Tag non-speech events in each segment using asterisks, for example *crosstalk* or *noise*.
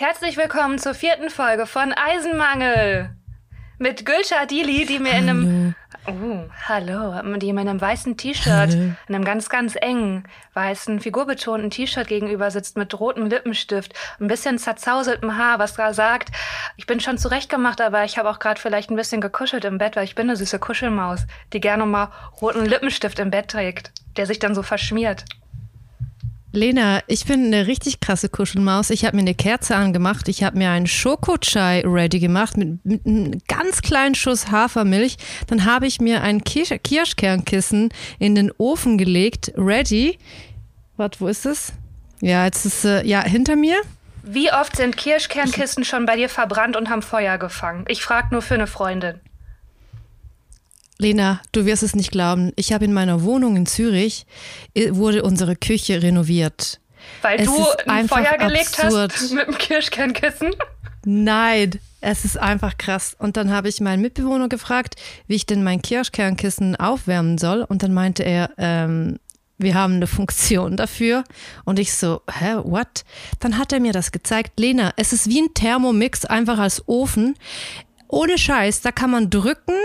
Herzlich willkommen zur vierten Folge von Eisenmangel. Mit Gülscha Adili, die mir in einem oh, hallo, die mir in einem weißen T-Shirt, in einem ganz, ganz engen, weißen, figurbetonten T-Shirt gegenüber sitzt mit rotem Lippenstift, ein bisschen zerzauseltem Haar, was da sagt, ich bin schon zurechtgemacht, aber ich habe auch gerade vielleicht ein bisschen gekuschelt im Bett, weil ich bin eine süße Kuschelmaus, die gerne mal roten Lippenstift im Bett trägt, der sich dann so verschmiert. Lena, ich bin eine richtig krasse Kuschelmaus. Ich habe mir eine Kerze angemacht. Ich habe mir einen Schokochai ready gemacht mit, mit, einem ganz kleinen Schuss Hafermilch. Dann habe ich mir ein Kirsch Kirschkernkissen in den Ofen gelegt, ready. Warte, wo ist es? Ja, jetzt ist äh, ja hinter mir. Wie oft sind Kirschkernkissen schon bei dir verbrannt und haben Feuer gefangen? Ich frage nur für eine Freundin. Lena, du wirst es nicht glauben. Ich habe in meiner Wohnung in Zürich wurde unsere Küche renoviert. Weil es du ein Feuer gelegt absurd. hast mit dem Kirschkernkissen? Nein, es ist einfach krass. Und dann habe ich meinen Mitbewohner gefragt, wie ich denn mein Kirschkernkissen aufwärmen soll. Und dann meinte er, ähm, wir haben eine Funktion dafür. Und ich so, hä, what? Dann hat er mir das gezeigt. Lena, es ist wie ein Thermomix, einfach als Ofen. Ohne Scheiß, da kann man drücken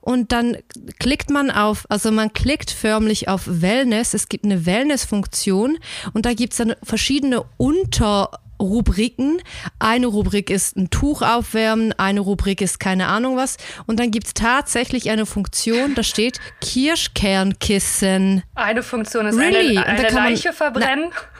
und dann klickt man auf, also man klickt förmlich auf Wellness. Es gibt eine Wellness-Funktion und da gibt es dann verschiedene Unterrubriken. Eine Rubrik ist ein Tuch aufwärmen, eine Rubrik ist keine Ahnung was. Und dann gibt es tatsächlich eine Funktion, da steht Kirschkernkissen. Eine Funktion ist really? eine, eine Leiche man, verbrennen. Na,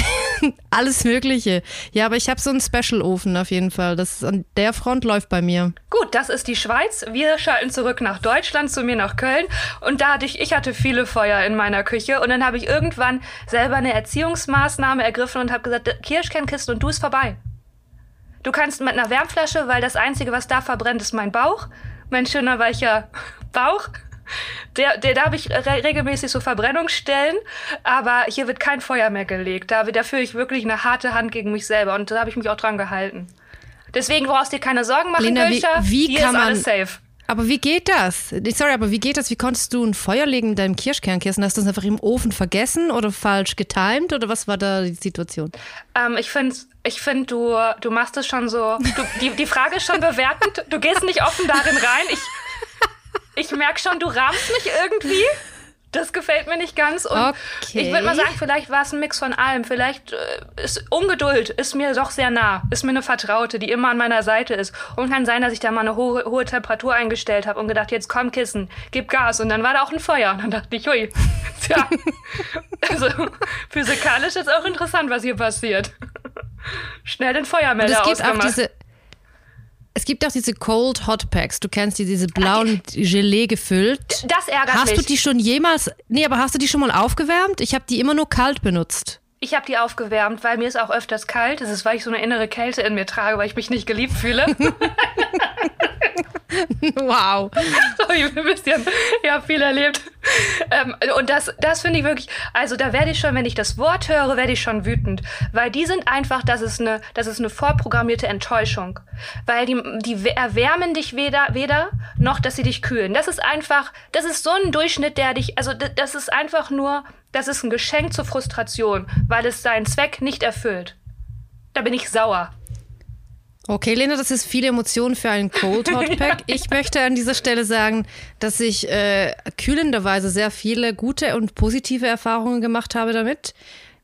*laughs* Alles Mögliche. Ja, aber ich habe so einen Special-Ofen auf jeden Fall. Das an der Front läuft bei mir. Gut, das ist die Schweiz. Wir schalten zurück nach Deutschland, zu mir nach Köln. Und da hatte ich, ich hatte viele Feuer in meiner Küche. Und dann habe ich irgendwann selber eine Erziehungsmaßnahme ergriffen und habe gesagt, Kirschkernkiste und du ist vorbei. Du kannst mit einer Wärmflasche, weil das Einzige, was da verbrennt, ist mein Bauch. Mein schöner, weicher *laughs* Bauch. Der, der darf ich re regelmäßig so Verbrennungsstellen, aber hier wird kein Feuer mehr gelegt. Da, da führe ich wirklich eine harte Hand gegen mich selber und da habe ich mich auch dran gehalten. Deswegen brauchst du dir keine Sorgen machen, Lena, Gülscha. Wie, wie kann man, safe. Aber wie geht das? Sorry, aber wie geht das? Wie konntest du ein Feuer legen mit deinem Kirschkernkissen? Hast du es einfach im Ofen vergessen oder falsch getimed oder was war da die Situation? Ähm, ich finde, ich find, du, du machst es schon so. Du, die, die Frage ist schon bewertend. Du gehst nicht offen darin rein. Ich, ich merke schon, du rahmst mich irgendwie. Das gefällt mir nicht ganz. Und okay. ich würde mal sagen, vielleicht war es ein Mix von allem. Vielleicht äh, ist Ungeduld ist mir doch sehr nah. Ist mir eine Vertraute, die immer an meiner Seite ist. Und kann sein, dass ich da mal eine hohe, hohe Temperatur eingestellt habe und gedacht, jetzt komm Kissen, gib Gas. Und dann war da auch ein Feuer. Und dann dachte ich, hui, *laughs* tja. also physikalisch ist auch interessant, was hier passiert. Schnell den Feuermelder und es gibt ausgemacht. Auch diese es gibt auch diese Cold Hot Packs. Du kennst die, diese blauen Gelee gefüllt. Das ärgert hast mich. Hast du die schon jemals? Nee, aber hast du die schon mal aufgewärmt? Ich habe die immer nur kalt benutzt. Ich habe die aufgewärmt, weil mir ist auch öfters kalt. Das ist, weil ich so eine innere Kälte in mir trage, weil ich mich nicht geliebt fühle. *laughs* *laughs* *laughs* wow. So, ich ein bisschen, ja, viel erlebt. Ähm, und das, das finde ich wirklich, also da werde ich schon, wenn ich das Wort höre, werde ich schon wütend. Weil die sind einfach, das ist eine, das ist eine vorprogrammierte Enttäuschung. Weil die, die erwärmen dich weder, weder, noch, dass sie dich kühlen. Das ist einfach, das ist so ein Durchschnitt, der dich, also das ist einfach nur, das ist ein Geschenk zur Frustration, weil es seinen Zweck nicht erfüllt. Da bin ich sauer. Okay, Lena, das ist viele Emotionen für einen Cold Hot *laughs* Pack. Ich möchte an dieser Stelle sagen, dass ich äh, kühlenderweise sehr viele gute und positive Erfahrungen gemacht habe damit.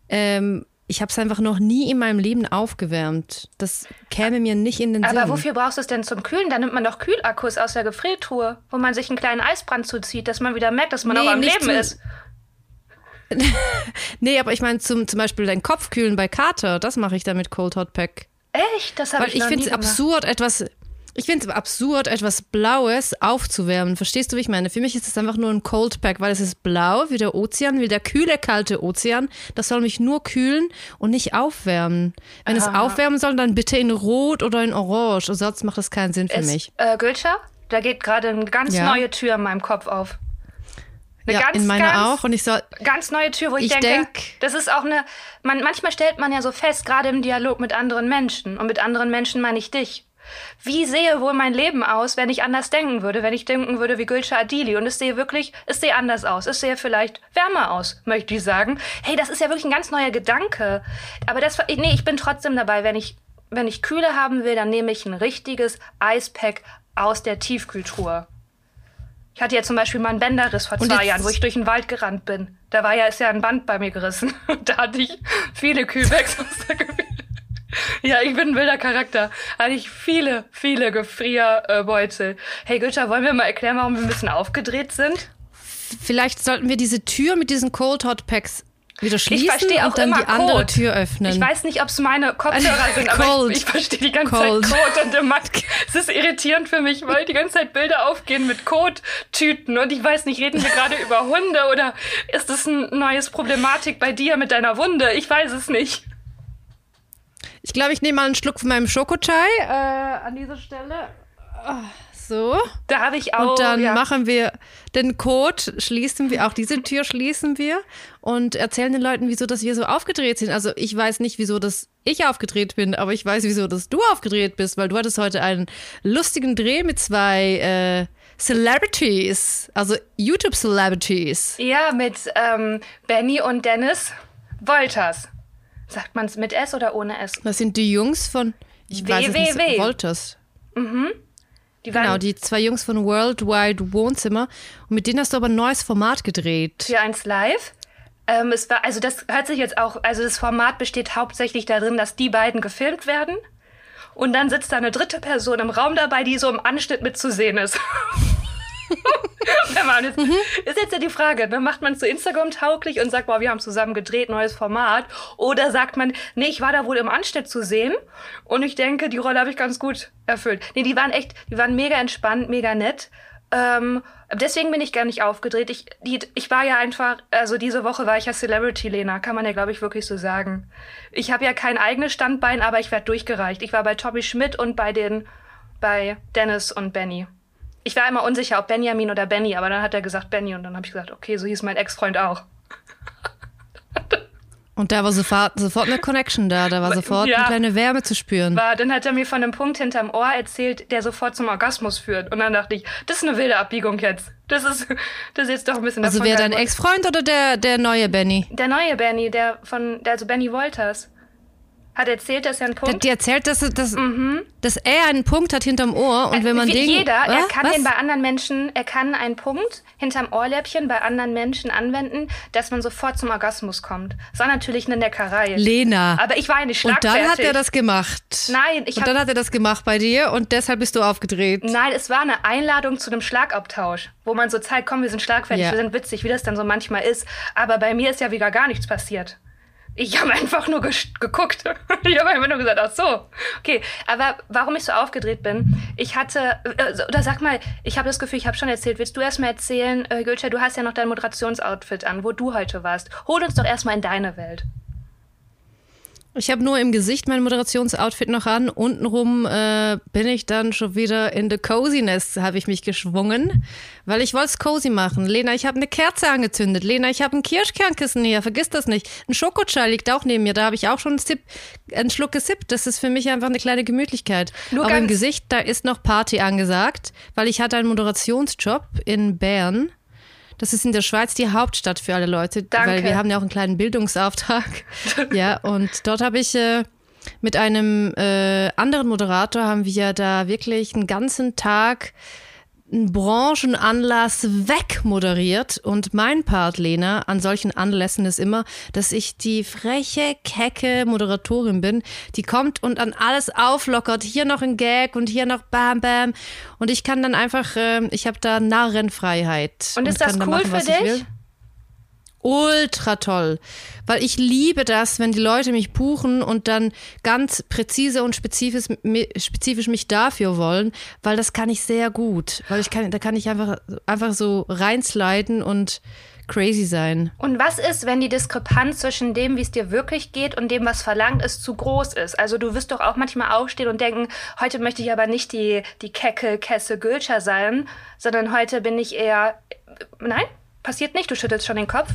Ähm, ich habe es einfach noch nie in meinem Leben aufgewärmt. Das käme mir nicht in den Sinn. Aber wofür brauchst du es denn zum Kühlen? Da nimmt man doch Kühlakkus aus der Gefriertruhe, wo man sich einen kleinen Eisbrand zuzieht, dass man wieder merkt, dass man nee, auch am Leben ist. *laughs* nee, aber ich meine zum, zum Beispiel dein Kopf kühlen bei Kater, das mache ich da mit Cold Hot Pack. Echt? Das habe ich, ich finde es absurd, etwas. Ich finde es absurd, etwas Blaues aufzuwärmen. Verstehst du, wie ich meine? Für mich ist es einfach nur ein Cold Pack, weil es ist blau, wie der Ozean, wie der kühle, kalte Ozean. Das soll mich nur kühlen und nicht aufwärmen. Wenn Aha. es aufwärmen soll, dann bitte in Rot oder in Orange. Sonst macht das keinen Sinn für ist, mich. Äh, Gülscha, da geht gerade eine ganz ja. neue Tür in meinem Kopf auf. Eine ja, ganz, in meiner ganz, auch. Und ich soll. Ganz neue Tür, wo ich, ich denke, denk, das ist auch eine. Man, manchmal stellt man ja so fest, gerade im Dialog mit anderen Menschen. Und mit anderen Menschen meine ich dich. Wie sehe wohl mein Leben aus, wenn ich anders denken würde, wenn ich denken würde wie Gülscha Adili? Und es sehe wirklich, es sehe anders aus. Es sehe vielleicht wärmer aus, möchte ich sagen. Hey, das ist ja wirklich ein ganz neuer Gedanke. Aber das, nee, ich bin trotzdem dabei, wenn ich, wenn ich Kühle haben will, dann nehme ich ein richtiges Eispack aus der Tiefkühltruhe. Ich hatte ja zum Beispiel mal einen Bänderriss vor zwei Jahren, wo ich durch den Wald gerannt bin. Da war ja, ist ja ein Band bei mir gerissen. *laughs* Und da hatte ich viele Kühlbags aus der Gefrier. Ja, ich bin ein wilder Charakter. Hatte ich viele, viele Gefrierbeutel. Hey Güter, wollen wir mal erklären, warum wir ein bisschen aufgedreht sind? Vielleicht sollten wir diese Tür mit diesen Cold Hot Packs wieder schließen ich verstehe auch und dann immer die andere Code. Tür öffnen. Ich weiß nicht, ob es meine Kopfhörer *laughs* sind, aber ich, ich verstehe die ganze Cold. Zeit Code und immer, es ist irritierend für mich, weil die ganze Zeit Bilder aufgehen mit Code-Tüten und ich weiß nicht, reden wir gerade *laughs* über Hunde oder ist das ein neues Problematik bei dir mit deiner Wunde? Ich weiß es nicht. Ich glaube, ich nehme mal einen Schluck von meinem Schokochai äh, an dieser Stelle. Ah, So. Da habe ich auch. Und dann ja. machen wir den Code, schließen wir, auch diese Tür schließen wir und erzählen den Leuten, wieso dass wir so aufgedreht sind. Also ich weiß nicht, wieso dass ich aufgedreht bin, aber ich weiß, wieso dass du aufgedreht bist, weil du hattest heute einen lustigen Dreh mit zwei äh, Celebrities, also YouTube-Celebrities. Ja, mit ähm, Benny und Dennis Wolters. Sagt man es mit S oder ohne S? Das sind die Jungs von, ich weiß es nicht, WWW. Wolters. Die waren Genau, die zwei Jungs von Worldwide Wohnzimmer. Und mit denen hast du aber ein neues Format gedreht. für eins live. Ähm, es war, also das hört sich jetzt auch, also das Format besteht hauptsächlich darin, dass die beiden gefilmt werden. Und dann sitzt da eine dritte Person im Raum dabei, die so im Anschnitt mitzusehen ist. *laughs* *laughs* Jetzt, Ist jetzt ja die Frage, ne? macht man es so Instagram tauglich und sagt, boah, wir haben zusammen gedreht, neues Format? Oder sagt man, nee, ich war da wohl im Anschnitt zu sehen und ich denke, die Rolle habe ich ganz gut erfüllt. Nee, die waren echt, die waren mega entspannt, mega nett. Ähm, deswegen bin ich gar nicht aufgedreht. Ich, die, ich war ja einfach, also diese Woche war ich ja Celebrity Lena, kann man ja, glaube ich, wirklich so sagen. Ich habe ja kein eigenes Standbein, aber ich werde durchgereicht. Ich war bei Tommy Schmidt und bei den, bei Dennis und Benny. Ich war immer unsicher, ob Benjamin oder Benny, aber dann hat er gesagt Benny und dann habe ich gesagt, okay, so hieß mein Ex-Freund auch. Und da war sofort, sofort eine Connection da, da war *laughs* sofort Ja. eine kleine Wärme zu spüren. War, dann hat er mir von einem Punkt hinterm Ohr erzählt, der sofort zum Orgasmus führt. Und dann dachte ich, das ist eine wilde Abbiegung jetzt. Das ist, *laughs* das ist jetzt doch ein bisschen Also wer dein. Ex-Freund oder der, der neue Benny? Der neue Benny, der von, der, also Benny Wolters, hat erzählt, dass er einen Der, Punkt. die erzählt, dass, dass, dass er einen Punkt hat hinterm Ohr und wenn man den. jeder, er Was? kann Was? den bei anderen Menschen, er kann einen Punkt hinterm Ohrläppchen bei anderen Menschen anwenden, dass man sofort zum Orgasmus kommt. Das war natürlich eine Neckerei. Lena. Aber ich war ja nicht und schlagfertig. dann hat er das gemacht. Nein, ich Und dann hat er das gemacht bei dir und deshalb bist du aufgedreht. Nein, es war eine Einladung zu einem Schlagabtausch, wo man so zeigt, komm, wir sind schlagfertig, Ja. wir sind witzig, wie das dann so manchmal ist. Aber bei mir ist ja wieder gar nichts passiert. Ich habe einfach nur geguckt. *laughs* Ich habe einfach nur gesagt, ach so. Okay, aber warum ich so aufgedreht bin, ich hatte, äh, oder sag mal, ich habe das Gefühl, ich habe schon erzählt. Willst du erst mal erzählen, äh, Gülscha, du hast ja noch dein Moderationsoutfit an, wo du heute warst. Hol uns doch erstmal in deine Welt. Ich habe nur im Gesicht mein Moderationsoutfit noch an. Untenrum äh, bin ich dann schon wieder in the Coziness, habe ich mich geschwungen, weil ich wollte es cozy machen. Lena, ich habe eine Kerze angezündet. Lena, ich habe ein Kirschkernkissen hier, vergiss das nicht. Ein Schokochai liegt auch neben mir, da habe ich auch schon einen, Sip, einen Schluck gesippt. Das ist für mich einfach eine kleine Gemütlichkeit. Nur Aber im Gesicht, da ist noch Party angesagt, weil ich hatte einen Moderationsjob in Bern. Das ist in der Schweiz die Hauptstadt für alle Leute, Danke. weil wir haben ja auch einen kleinen Bildungsauftrag. *laughs* ja, und dort habe ich äh, mit einem äh, anderen Moderator haben wir da wirklich einen ganzen Tag einen Branchenanlass wegmoderiert. Und mein Part, Lena, an solchen Anlässen ist immer, dass ich die freche, kecke Moderatorin bin, die kommt und an alles auflockert. Hier noch ein Gag und hier noch Bam Bam. Und ich kann dann einfach, äh, ich habe da Narrenfreiheit. Und ist das cool machen, für dich? Ultra toll, weil ich liebe das, wenn die Leute mich buchen und dann ganz präzise und spezifisch, spezifisch mich dafür wollen, weil das kann ich sehr gut, weil ich kann, da kann ich einfach, einfach so reinsliden und crazy sein. Und was ist, wenn die Diskrepanz zwischen dem, wie es dir wirklich geht und dem, was verlangt ist, zu groß ist? Also du wirst doch auch manchmal aufstehen und denken, heute möchte ich aber nicht die, die Kecke, Kesse, Gülscher sein, sondern heute bin ich eher... Nein? Passiert nicht? Du schüttelst schon den Kopf?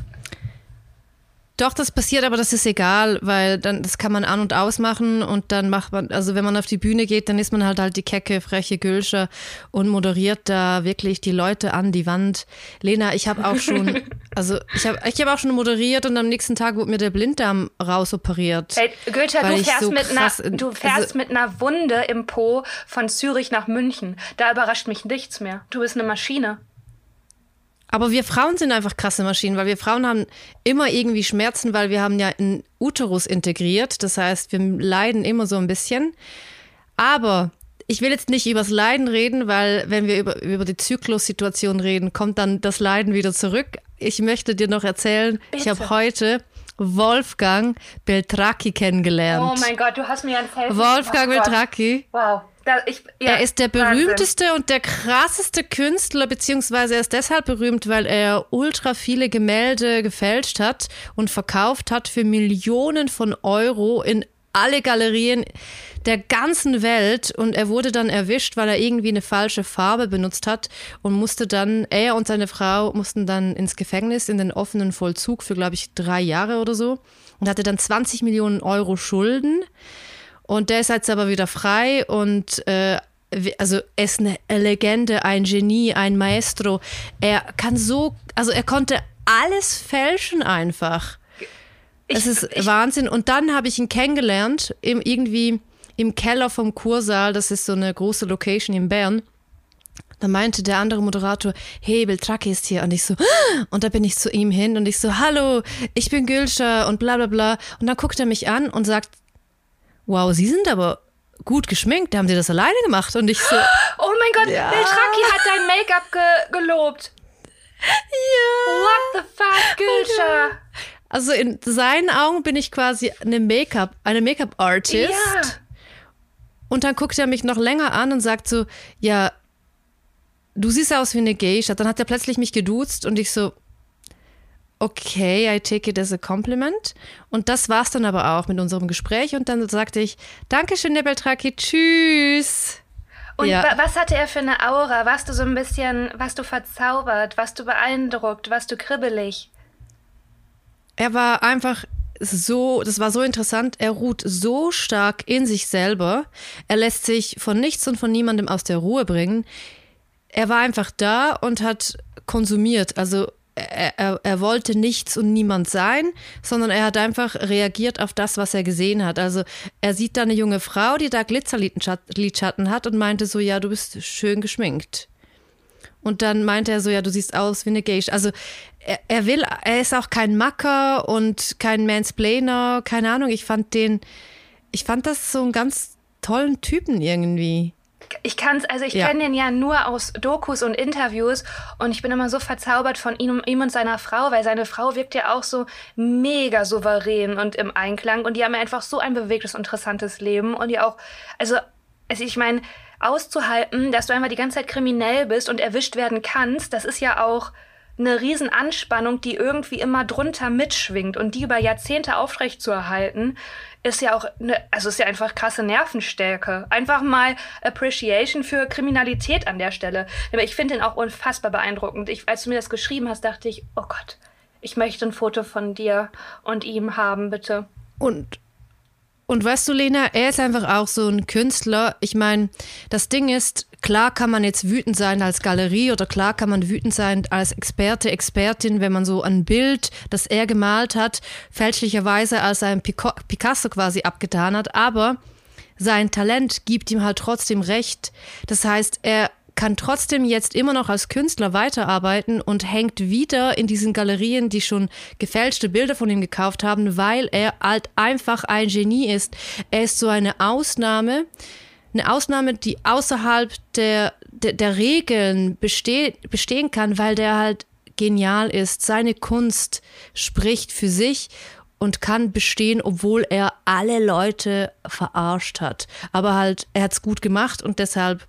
Doch, das passiert, aber das ist egal, weil dann das kann man an und ausmachen und dann macht man, also wenn man auf die Bühne geht, dann ist man halt halt die kecke, freche Gülscher und moderiert da wirklich die Leute an die Wand. Lena, ich habe auch schon, *laughs* also ich habe ich hab auch schon moderiert und am nächsten Tag wurde mir der Blinddarm rausoperiert. Hey, Gülscher, du fährst, so mit, einer, du fährst also, mit einer Wunde im Po von Zürich nach München. Da überrascht mich nichts mehr. Du bist eine Maschine. Aber wir Frauen sind einfach krasse Maschinen, weil wir Frauen haben immer irgendwie Schmerzen, weil wir haben ja einen Uterus integriert. Das heißt, wir leiden immer so ein bisschen. Aber ich will jetzt nicht übers Leiden reden, weil wenn wir über, über die Zyklussituation reden, kommt dann das Leiden wieder zurück. Ich möchte dir noch erzählen, Bitte. ich habe heute Wolfgang Beltracchi kennengelernt. Oh mein Gott, du hast mir ein Selfie Wolfgang oh Beltracchi. Wow. Da, ich, ja, er ist der berühmteste Wahnsinn. und der krasseste Künstler, beziehungsweise er ist deshalb berühmt, weil er ultra viele Gemälde gefälscht hat und verkauft hat für Millionen von Euro in alle Galerien der ganzen Welt und er wurde dann erwischt, weil er irgendwie eine falsche Farbe benutzt hat und musste dann, er und seine Frau mussten dann ins Gefängnis in den offenen Vollzug für, glaube ich, drei Jahre oder so und hatte dann 20 Millionen Euro Schulden. Und der ist jetzt aber wieder frei und äh, also er ist eine Legende, ein Genie, ein Maestro. Er kann so, also er konnte alles fälschen einfach. Es ist ich, Wahnsinn. Und dann habe ich ihn kennengelernt, im, irgendwie im Keller vom Kursaal. Das ist so eine große Location in Bern. Da meinte der andere Moderator, hey, Beltracchi ist hier. Und ich so, und da bin ich zu ihm hin und ich so, hallo, ich bin Gülscher und bla bla bla. Und dann guckt er mich an und sagt, wow, Sie sind aber gut geschminkt. Haben Sie das alleine gemacht? Und ich so, *gasps* oh mein Gott, ja. Beltracchi hat dein Make-up ge gelobt. Ja. What the fuck, Gülscher? Also in seinen Augen bin ich quasi eine Make-up, eine Make-up-Artist. Ja. Und dann guckt er mich noch länger an und sagt so, ja, du siehst aus wie eine Geisha. Dann hat er plötzlich mich geduzt und ich so, okay, I take it as a compliment. Und das war's dann aber auch mit unserem Gespräch. Und dann sagte ich, Dankeschön, Herr Beltraki, tschüss. Und ja. was hatte er für eine Aura? Warst du so ein bisschen, warst du verzaubert? Warst du beeindruckt? Warst du kribbelig? Er war einfach so, das war so interessant. Er ruht so stark in sich selber. Er lässt sich von nichts und von niemandem aus der Ruhe bringen. Er war einfach da und hat konsumiert. Also er, er, wollte nichts und niemand sein, sondern er hat einfach reagiert auf das, was er gesehen hat. Also er sieht da eine junge Frau, die da Glitzerlidschatten hat und meinte so, ja, du bist schön geschminkt. Und dann meinte er so, ja, du siehst aus wie eine Geisha. Also er, er will, er ist auch kein Macker und kein Mansplainer, keine Ahnung. Ich fand den, ich fand das so einen ganz tollen Typen irgendwie ich kann es, also ich ja. kenne den ja nur aus Dokus und Interviews und ich bin immer so verzaubert von ihm, ihm und seiner Frau, weil seine Frau wirkt ja auch so mega souverän und im Einklang und die haben einfach so ein bewegtes, interessantes Leben und die auch, also, also ich meine, auszuhalten, dass du einfach die ganze Zeit kriminell bist und erwischt werden kannst, das ist ja auch eine Riesenanspannung, die irgendwie immer drunter mitschwingt und die über Jahrzehnte aufrecht zu erhalten, ist ja auch, eine, also ist ja einfach krasse Nervenstärke. Einfach mal Appreciation für Kriminalität an der Stelle. Aber ich finde ihn auch unfassbar beeindruckend. Ich, als du mir das geschrieben hast, dachte ich, oh Gott, ich möchte ein Foto von dir und ihm haben, bitte. Und und weißt du, Lena, er ist einfach auch so ein Künstler. Ich meine, das Ding ist, klar kann man jetzt wütend sein als Galerie oder klar kann man wütend sein als Experte, Expertin, wenn man so ein Bild, das er gemalt hat, fälschlicherweise als ein Picasso quasi abgetan hat. Aber sein Talent gibt ihm halt trotzdem recht. Das heißt, er kann trotzdem jetzt immer noch als Künstler weiterarbeiten und hängt wieder in diesen Galerien, die schon gefälschte Bilder von ihm gekauft haben, weil er halt einfach ein Genie ist. Er ist so eine Ausnahme, eine Ausnahme, die außerhalb der, der, der Regeln beste, bestehen kann, weil der halt genial ist. Seine Kunst spricht für sich und kann bestehen, obwohl er alle Leute verarscht hat. Aber halt, er hat es gut gemacht und deshalb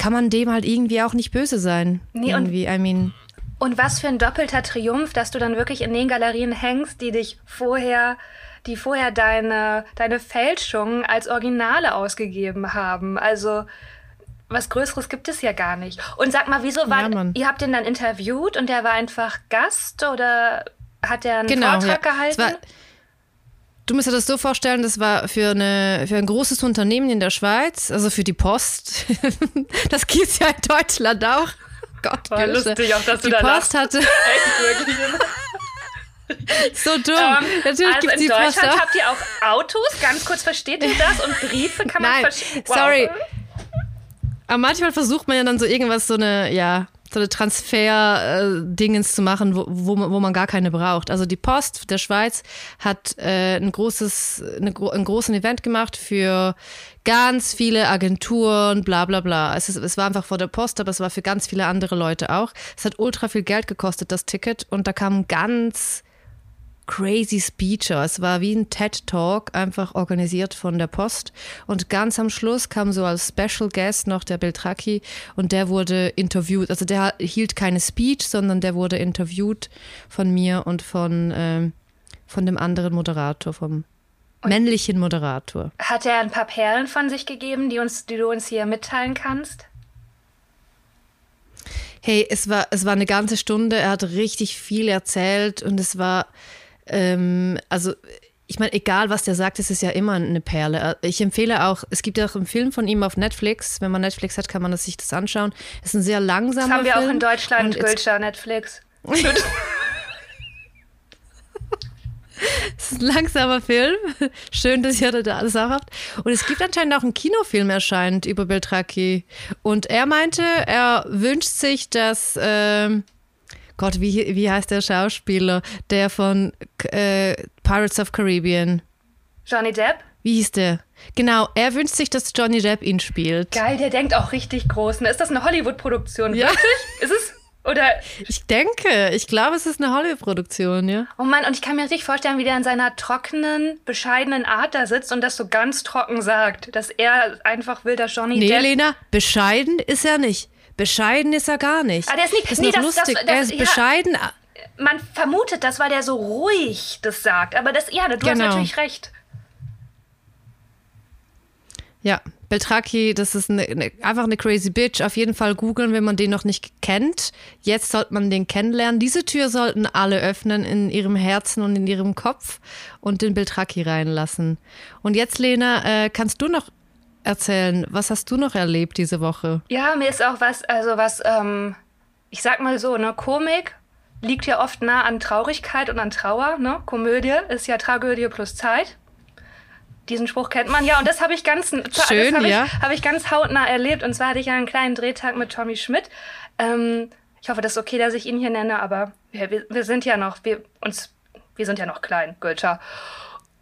kann man dem halt irgendwie auch nicht böse sein. Nee, irgendwie, und, I mean. Und was für ein doppelter Triumph, dass du dann wirklich in den Galerien hängst, die dich vorher, die vorher deine, deine Fälschungen als Originale ausgegeben haben. Also was Größeres gibt es ja gar nicht. Und sag mal, wieso war, ja, ihr habt den dann interviewt und der war einfach Gast oder hat er einen Genau, Vortrag ja. gehalten? Es Du musst dir das so vorstellen, das war für, eine, für ein großes Unternehmen in der Schweiz, also für die Post. *laughs* Das gibt's ja in Deutschland auch. *laughs* Gott, War lustig auch, dass du die Post hatte *laughs* Echt wirklich. so dumm. Ähm, Natürlich also gibt's in die Post Deutschland auch. habt ihr auch Autos, ganz kurz versteht ihr das? Und Briefe kann man Nein, verschicken. sorry. Aber manchmal versucht man ja dann so irgendwas, so eine, ja, so eine Transfer-Dingens zu machen, wo, wo, man, wo man gar keine braucht. Also die Post der Schweiz hat äh, ein großes, eine, ein großen Event gemacht für ganz viele Agenturen, bla bla bla. Es, ist, es war einfach vor der Post, aber es war für ganz viele andere Leute auch. Es hat ultra viel Geld gekostet, das Ticket, und da kamen ganz crazy Speecher. Es war wie ein TED Talk, einfach organisiert von der Post. Und ganz am Schluss kam so als Special Guest noch der Beltraki und der wurde interviewt. Also der hielt keine Speech, sondern der wurde interviewt von mir und von, ähm, von dem anderen Moderator, vom männlichen Moderator. Hat er ein paar Perlen von sich gegeben, die, uns, die du uns hier mitteilen kannst? Hey, es war, es war eine ganze Stunde, er hat richtig viel erzählt und es war, ähm, also ich meine, egal was der sagt, es ist ja immer eine Perle. Ich empfehle auch, es gibt ja auch einen Film von ihm auf Netflix. Wenn man Netflix hat, kann man das, sich das anschauen. Es ist ein sehr langsamer Das haben wir Film. auch in Deutschland, Gülscher, Netflix. *laughs* Es ist ein langsamer Film. Schön, dass ihr da alles auch habt. Und es gibt anscheinend auch einen Kinofilm erscheint über Beltraki. Und er meinte, er wünscht sich, dass, ähm, Gott, wie, wie heißt der Schauspieler, der von äh, Pirates of Caribbean? Johnny Depp? Wie hieß der? Genau, er wünscht sich, dass Johnny Depp ihn spielt. Geil, der denkt auch richtig groß. Ne? Ist das eine Hollywood-Produktion? Ja. Wirklich? Ist es? Oder Ich denke, ich glaube, es ist eine Hollywood-Produktion, ja. Oh Mann, und ich kann mir richtig vorstellen, wie der in seiner trockenen, bescheidenen Art da sitzt und das so ganz trocken sagt, dass er einfach will, dass Johnny Nee, Depp... Lena, bescheiden ist er nicht. Bescheiden ist er gar nicht. Ah, der ist nicht- Das ist nee, das- das- lustig. das- er ist ja. bescheiden. Man vermutet das, weil der so ruhig das sagt. Aber das, ja, du hast Genau. natürlich recht. Ja, Beltraki, das ist eine, eine, einfach eine crazy bitch. Auf jeden Fall googeln, wenn man den noch nicht kennt. Jetzt sollte man den kennenlernen. Diese Tür sollten alle öffnen in ihrem Herzen und in ihrem Kopf und den Beltraki reinlassen. Und jetzt, Lena, äh, kannst du noch erzählen, was hast du noch erlebt diese Woche? Ja, mir ist auch was, also was, ähm, ich sag mal so, ne, Komik liegt ja oft nah an Traurigkeit und an Trauer, ne? Komödie ist ja Tragödie plus Zeit. Diesen Spruch kennt man ja und das habe ich ganz, Schön, habe ja. ich, hab ich ganz hautnah erlebt und zwar hatte ich ja einen kleinen Drehtag mit Tommy Schmidt. Ähm, ich hoffe, das ist okay, dass ich ihn hier nenne, aber wir, wir, wir sind ja noch, wir uns, wir sind ja noch klein, Gülscher.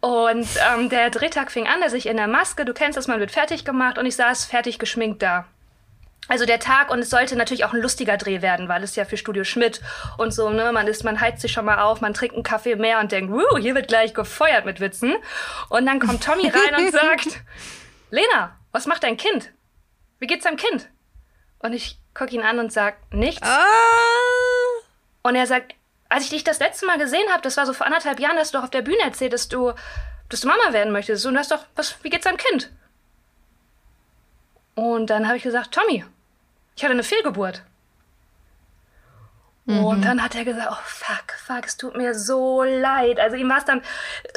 Und ähm, der Drehtag fing an, dass ich in der Maske, du kennst das, man wird fertig gemacht und ich saß fertig geschminkt da. Also der Tag und es sollte natürlich auch ein lustiger Dreh werden, weil es ja für Studio Schmidt und so, ne, man ist, man heizt sich schon mal auf, man trinkt einen Kaffee mehr und denkt, wuh, hier wird gleich gefeuert mit Witzen. Und dann kommt Tommy rein und *laughs* sagt, Lena, was macht dein Kind? Wie geht's deinem Kind? Und ich gucke ihn an und sag, nichts. Ah! Und er sagt, als ich dich das letzte Mal gesehen habe, das war so vor anderthalb Jahren, hast du doch auf der Bühne erzählt, dass du, dass du Mama werden möchtest. Und du hast doch, was, wie geht's deinem Kind? Und dann habe ich gesagt, Tommy, ich hatte eine Fehlgeburt. Und dann hat er gesagt, oh fuck, fuck, es tut mir so leid. Also ihm war es dann,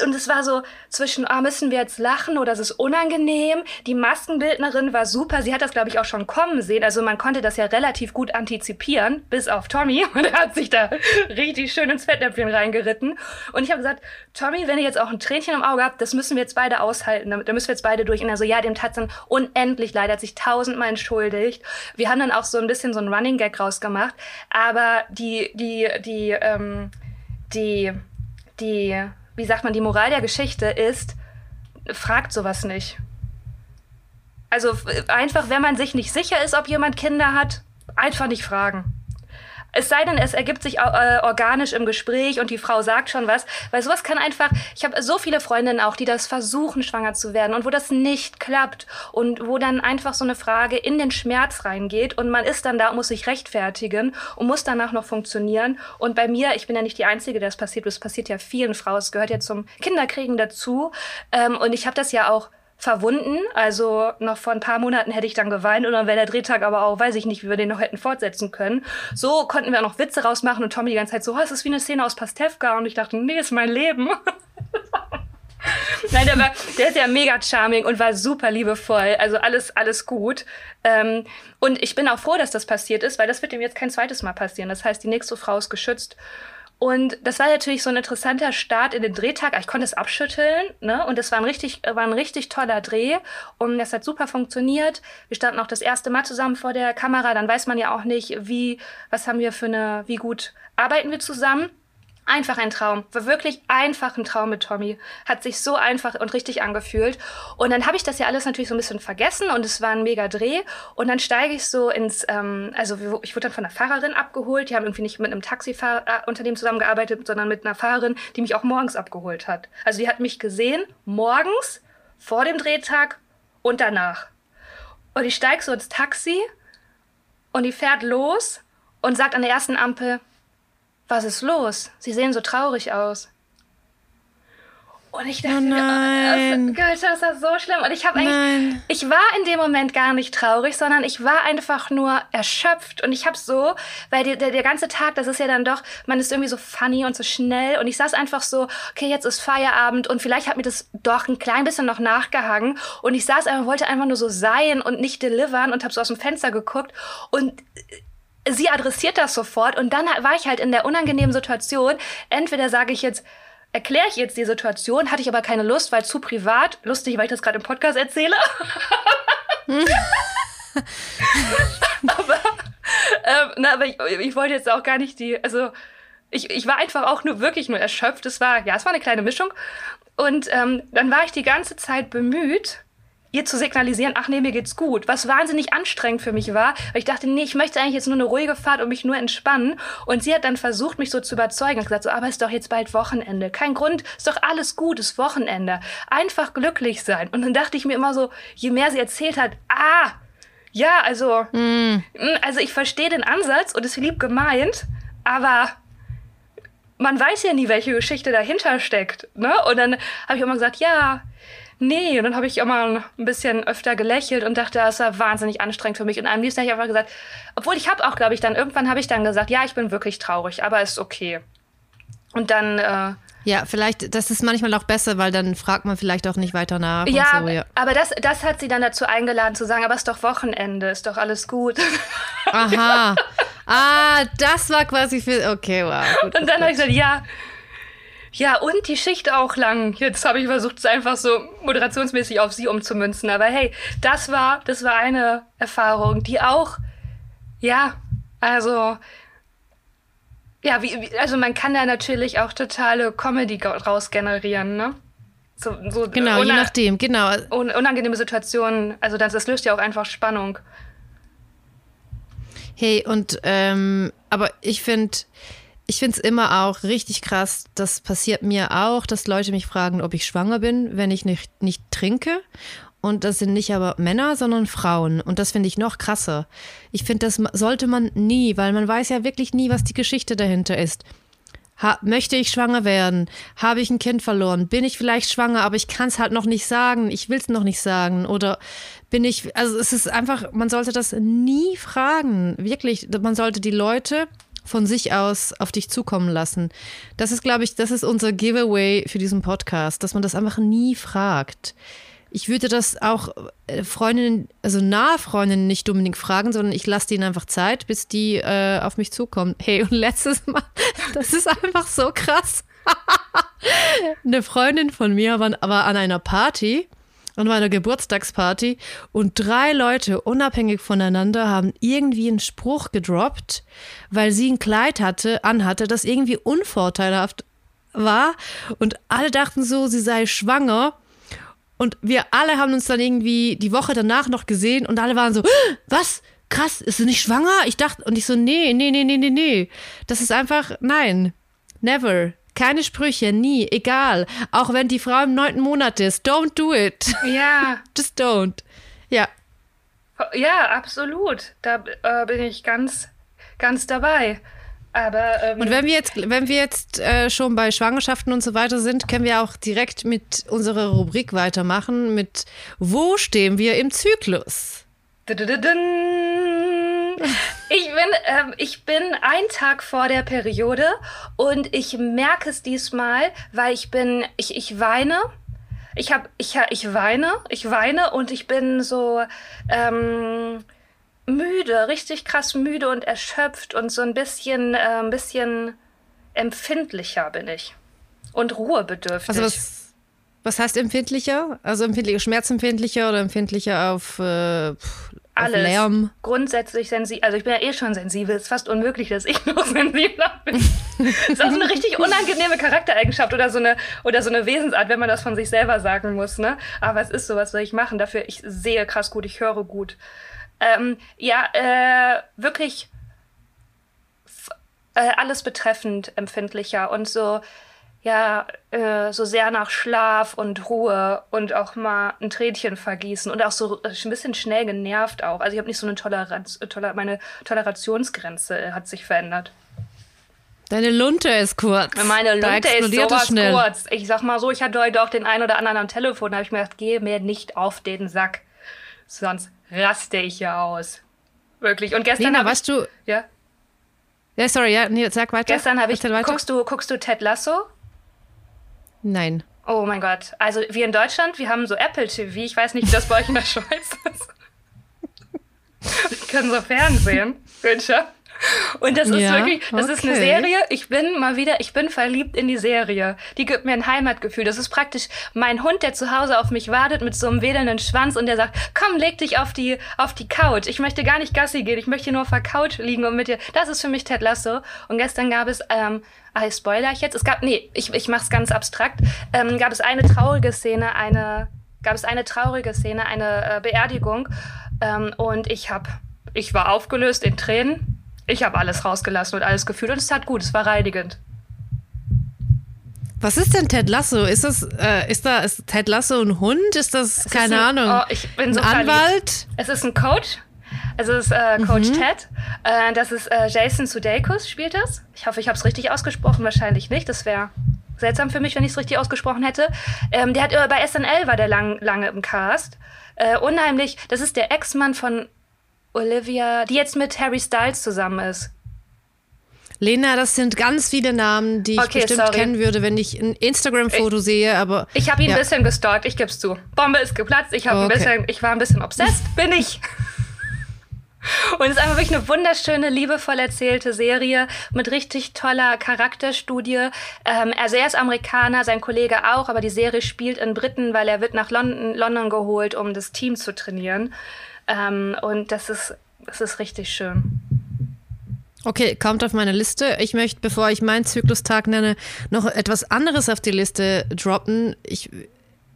und es war so zwischen, ah, müssen wir jetzt lachen oder ist es unangenehm? Die Maskenbildnerin war super, sie hat das, glaube ich, auch schon kommen sehen. Also man konnte das ja relativ gut antizipieren, bis auf Tommy. *laughs* Und er hat sich da richtig schön ins Fettnäpfchen reingeritten. Und ich habe gesagt, Tommy, wenn ihr jetzt auch ein Tränchen im Auge habt, das müssen wir jetzt beide aushalten. Da müssen wir jetzt beide durch. Und er so, ja, dem tat's dann unendlich leid, er hat sich tausendmal entschuldigt. Wir haben dann auch so ein bisschen so ein Running Gag rausgemacht. Aber die, die, die, ähm, die, die, wie sagt man, die Moral der Geschichte ist, fragt sowas nicht. Also f- einfach, wenn man sich nicht sicher ist, ob jemand Kinder hat, einfach nicht fragen. Es sei denn, es ergibt sich äh, organisch im Gespräch und die Frau sagt schon was, weil sowas kann einfach, ich habe so viele Freundinnen auch, die das versuchen, schwanger zu werden und wo das nicht klappt und wo dann einfach so eine Frage in den Schmerz reingeht und man ist dann da und muss sich rechtfertigen und muss danach noch funktionieren. Und bei mir, ich bin ja nicht die Einzige, der das passiert, das passiert ja vielen Frauen, es gehört ja zum Kinderkriegen dazu. Ähm, und ich habe das ja auch verwunden. Also noch vor ein paar Monaten hätte ich dann geweint und dann wäre der Drehtag aber auch, weiß ich nicht, wie wir den noch hätten fortsetzen können. So konnten wir auch noch Witze rausmachen und Tommy die ganze Zeit so, oh, es ist wie eine Szene aus Pastewka und ich dachte, nee, ist mein Leben. *laughs* Nein, der, war, der ist ja mega charming und war super liebevoll. Also alles, alles gut. Ähm, und ich bin auch froh, dass das passiert ist, weil das wird ihm jetzt kein zweites Mal passieren. Das heißt, die nächste Frau ist geschützt. Und das war natürlich so ein interessanter Start in den Drehtag. Ich konnte es abschütteln, ne? Und es war ein richtig, war ein richtig toller Dreh. Und das hat super funktioniert. Wir standen auch das erste Mal zusammen vor der Kamera. Dann weiß man ja auch nicht, wie, was haben wir für eine, wie gut arbeiten wir zusammen. Einfach ein Traum. War wirklich einfach ein Traum mit Tommy. Hat sich so einfach und richtig angefühlt. Und dann habe ich das ja alles natürlich so ein bisschen vergessen und es war ein mega Dreh. Und dann steige ich so ins, ähm, also ich wurde dann von einer Fahrerin abgeholt. Die haben irgendwie nicht mit einem Taxiunternehmen zusammengearbeitet, sondern mit einer Fahrerin, die mich auch morgens abgeholt hat. Also die hat mich gesehen, morgens, vor dem Drehtag und danach. Und ich steige so ins Taxi und die fährt los und sagt an der ersten Ampel, was ist los? Sie sehen so traurig aus. Und ich dachte, oh nein. Das, das war so schlimm. Und ich habe eigentlich, ich war in dem Moment gar nicht traurig, sondern ich war einfach nur erschöpft. Und ich habe so, weil die, der, der ganze Tag, das ist ja dann doch, man ist irgendwie so funny und so schnell. Und ich saß einfach so, okay, jetzt ist Feierabend und vielleicht hat mir das doch ein klein bisschen noch nachgehangen. Und ich saß einfach, wollte einfach nur so sein und nicht delivern und habe so aus dem Fenster geguckt. Und sie adressiert das sofort und dann war ich halt in der unangenehmen Situation. Entweder sage ich jetzt, erkläre ich jetzt die Situation, hatte ich aber keine Lust, weil zu privat, lustig, weil ich das gerade im Podcast erzähle. *laughs* aber, ähm, na, aber ich, ich wollte jetzt auch gar nicht die, also ich, ich war einfach auch nur wirklich nur erschöpft. Es war, ja, es war eine kleine Mischung. Und ähm, dann war ich die ganze Zeit bemüht, ihr zu signalisieren, ach nee, mir geht's gut. Was wahnsinnig anstrengend für mich war, weil ich dachte, nee, ich möchte eigentlich jetzt nur eine ruhige Fahrt und mich nur entspannen. Und sie hat dann versucht, mich so zu überzeugen und gesagt, so, aber ist doch jetzt bald Wochenende. Kein Grund, ist doch alles gut, ist Wochenende. Einfach glücklich sein. Und dann dachte ich mir immer so, je mehr sie erzählt hat, ah, ja, also, mm. also ich verstehe den Ansatz und ist lieb gemeint, aber man weiß ja nie, welche Geschichte dahinter steckt. Ne? Und dann habe ich immer gesagt, ja, nee. Und dann habe ich immer ein bisschen öfter gelächelt und dachte, das war wahnsinnig anstrengend für mich. Und am liebsten habe ich einfach gesagt, obwohl ich habe auch, glaube ich, dann irgendwann habe ich dann gesagt, ja, ich bin wirklich traurig, aber ist okay. Und dann äh, ja, vielleicht, das ist manchmal auch besser, weil dann fragt man vielleicht auch nicht weiter nach. Ja, so, ja. aber das, das hat sie dann dazu eingeladen zu sagen, aber es ist doch Wochenende, ist doch alles gut. Aha. *laughs* Ah, das war quasi für. Okay, wow. Gut, und dann habe ich gesagt, ja, ja, und die Schicht auch lang. Jetzt habe ich versucht, es einfach so moderationsmäßig auf sie umzumünzen. Aber hey, das war, das war eine Erfahrung, die auch, ja, also, ja, wie, also man kann da natürlich auch totale Comedy raus generieren, ne? So, so genau, je nachdem, genau. unangenehme Situationen, also das, das löst ja auch einfach Spannung. Hey, und, ähm, aber ich finde, ich finde es immer auch richtig krass. Das passiert mir auch, dass Leute mich fragen, ob ich schwanger bin, wenn ich nicht, nicht trinke. Und das sind nicht aber Männer, sondern Frauen. Und das finde ich noch krasser. Ich finde, das sollte man nie, weil man weiß ja wirklich nie, was die Geschichte dahinter ist. Ha, möchte ich schwanger werden? Habe ich ein Kind verloren? Bin ich vielleicht schwanger, aber ich kann es halt noch nicht sagen? Ich will es noch nicht sagen. Oder bin ich, also es ist einfach, man sollte das nie fragen. Wirklich, man sollte die Leute von sich aus auf dich zukommen lassen. Das ist, glaube ich, das ist unser Giveaway für diesen Podcast, dass man das einfach nie fragt. Ich würde das auch äh, Freundinnen, also nahe Freundinnen nicht unbedingt fragen, sondern ich lasse denen einfach Zeit, bis die äh, auf mich zukommen. Hey, und letztes Mal, *laughs* das ist einfach so krass. *laughs* Eine Freundin von mir war, war an einer Party an meiner Geburtstagsparty und drei Leute unabhängig voneinander haben irgendwie einen Spruch gedroppt, weil sie ein Kleid hatte, anhatte, das irgendwie unvorteilhaft war und alle dachten so, sie sei schwanger und wir alle haben uns dann irgendwie die Woche danach noch gesehen und alle waren so, was? Krass, ist sie nicht schwanger? Ich dachte, und ich so, nee, nee, nee, nee, nee, nee. Das ist einfach, nein, never. Keine Sprüche, nie, egal. Auch wenn die Frau im neunten Monat ist. Don't do it. Ja. *laughs* Just don't. Ja. Ja, absolut. Da äh, bin ich ganz, ganz dabei. Aber ähm, Und wenn wir jetzt, wenn wir jetzt äh, schon bei Schwangerschaften und so weiter sind, können wir auch direkt mit unserer Rubrik weitermachen mit Wo stehen wir im Zyklus? *laughs* Dudududun. Ich bin, ähm, ich bin ein Tag vor der Periode und ich merke es diesmal, weil ich bin, ich, ich weine. Ich hab, ich, ich weine, ich weine und ich bin so ähm, müde, richtig krass müde und erschöpft und so ein bisschen, äh, ein bisschen empfindlicher bin ich und ruhebedürftig. Also was, was heißt empfindlicher? Also empfindlicher, schmerzempfindlicher oder empfindlicher auf, äh, Alles. Lärm? Grundsätzlich sensibel. Also ich bin ja eh schon sensibel. Es ist fast unmöglich, dass ich *laughs* noch sensibler bin. das ist auch so eine richtig unangenehme Charaktereigenschaft oder so eine oder so eine Wesensart, wenn man das von sich selber sagen muss. Ne? Aber es ist so, was soll ich machen? Dafür ich sehe krass gut, ich höre gut. Ähm, ja, äh, wirklich äh, alles betreffend empfindlicher und so ja, äh, so sehr nach Schlaf und Ruhe und auch mal ein Tränchen vergießen und auch so äh, ein bisschen schnell genervt auch. Also ich habe nicht so eine Toleranz, äh, toler meine Tolerationsgrenze äh, hat sich verändert. Deine Lunte ist kurz. Meine Lunte ist sowas schnell. kurz. Ich sag mal so, ich hatte heute auch den einen oder anderen am Telefon, da habe ich mir gedacht, geh mir nicht auf den Sack. Sonst raste ich ja aus. Wirklich. Und gestern ich, weißt du, ja, ja, sorry, ja, nee, sag weiter. gestern habe ich, weiter. guckst du, guckst du Ted Lasso? Nein. Oh mein Gott. Also wir in Deutschland, wir haben so Apple TV. Ich weiß nicht, wie das bei euch in der *laughs* Schweiz ist. Wir können so Fernsehen. Günsche. Und das ist Ja, wirklich, das ist eine okay. Serie. Ich bin mal wieder, ich bin verliebt in die Serie. Die gibt mir ein Heimatgefühl. Das ist praktisch mein Hund, der zu Hause auf mich wartet mit so einem wedelnden Schwanz und der sagt, komm, leg dich auf die, auf die Couch. Ich möchte gar nicht Gassi gehen. Ich möchte nur auf der Couch liegen und mit dir. Das ist für mich Ted Lasso. Und gestern gab es, ähm, ah, spoiler ich jetzt? Es gab, nee, ich, ich mach's ganz abstrakt. Ähm, gab es eine traurige Szene, eine, gab es eine traurige Szene, eine äh, Beerdigung. Ähm, und ich hab, ich war aufgelöst in Tränen. Ich habe alles rausgelassen und alles gefühlt und es tat gut, es war reinigend. Was ist denn Ted Lasso? Ist das, äh, ist da, ist Ted Lasso ein Hund? Ist das, Es keine ist ein, Ahnung, Oh, ich bin so ein verliebt. Anwalt? Es ist ein Coach. Es ist äh, Coach Ted. Äh, das ist äh, Jason Sudeikis, spielt das. Ich hoffe, ich habe es richtig ausgesprochen. Wahrscheinlich nicht. Das wäre seltsam für mich, wenn ich es richtig ausgesprochen hätte. Ähm, der hat bei SNL war der lang, lange im Cast. Äh, unheimlich. Das ist der Ex-Mann von Olivia, die jetzt mit Harry Styles zusammen ist. Lena, das sind ganz viele Namen, die ich Okay, bestimmt sorry. kennen würde, wenn ich ein Instagram-Foto sehe, aber Ich habe ihn Ja. ein bisschen gestalkt, ich geb's zu. Bombe ist geplatzt, ich habe Okay. ein bisschen, ich war ein bisschen obsessed, bin ich. *laughs* Und es ist einfach wirklich eine wunderschöne, liebevoll erzählte Serie mit richtig toller Charakterstudie. Ähm, also er ist Amerikaner, sein Kollege auch, aber die Serie spielt in Briten, weil er wird nach London, London geholt, um das Team zu trainieren. Ähm, und das ist, das ist richtig schön. okay, kommt auf meine Liste. Ich möchte, bevor ich meinen Zyklustag nenne, noch etwas anderes auf die Liste droppen. Ich,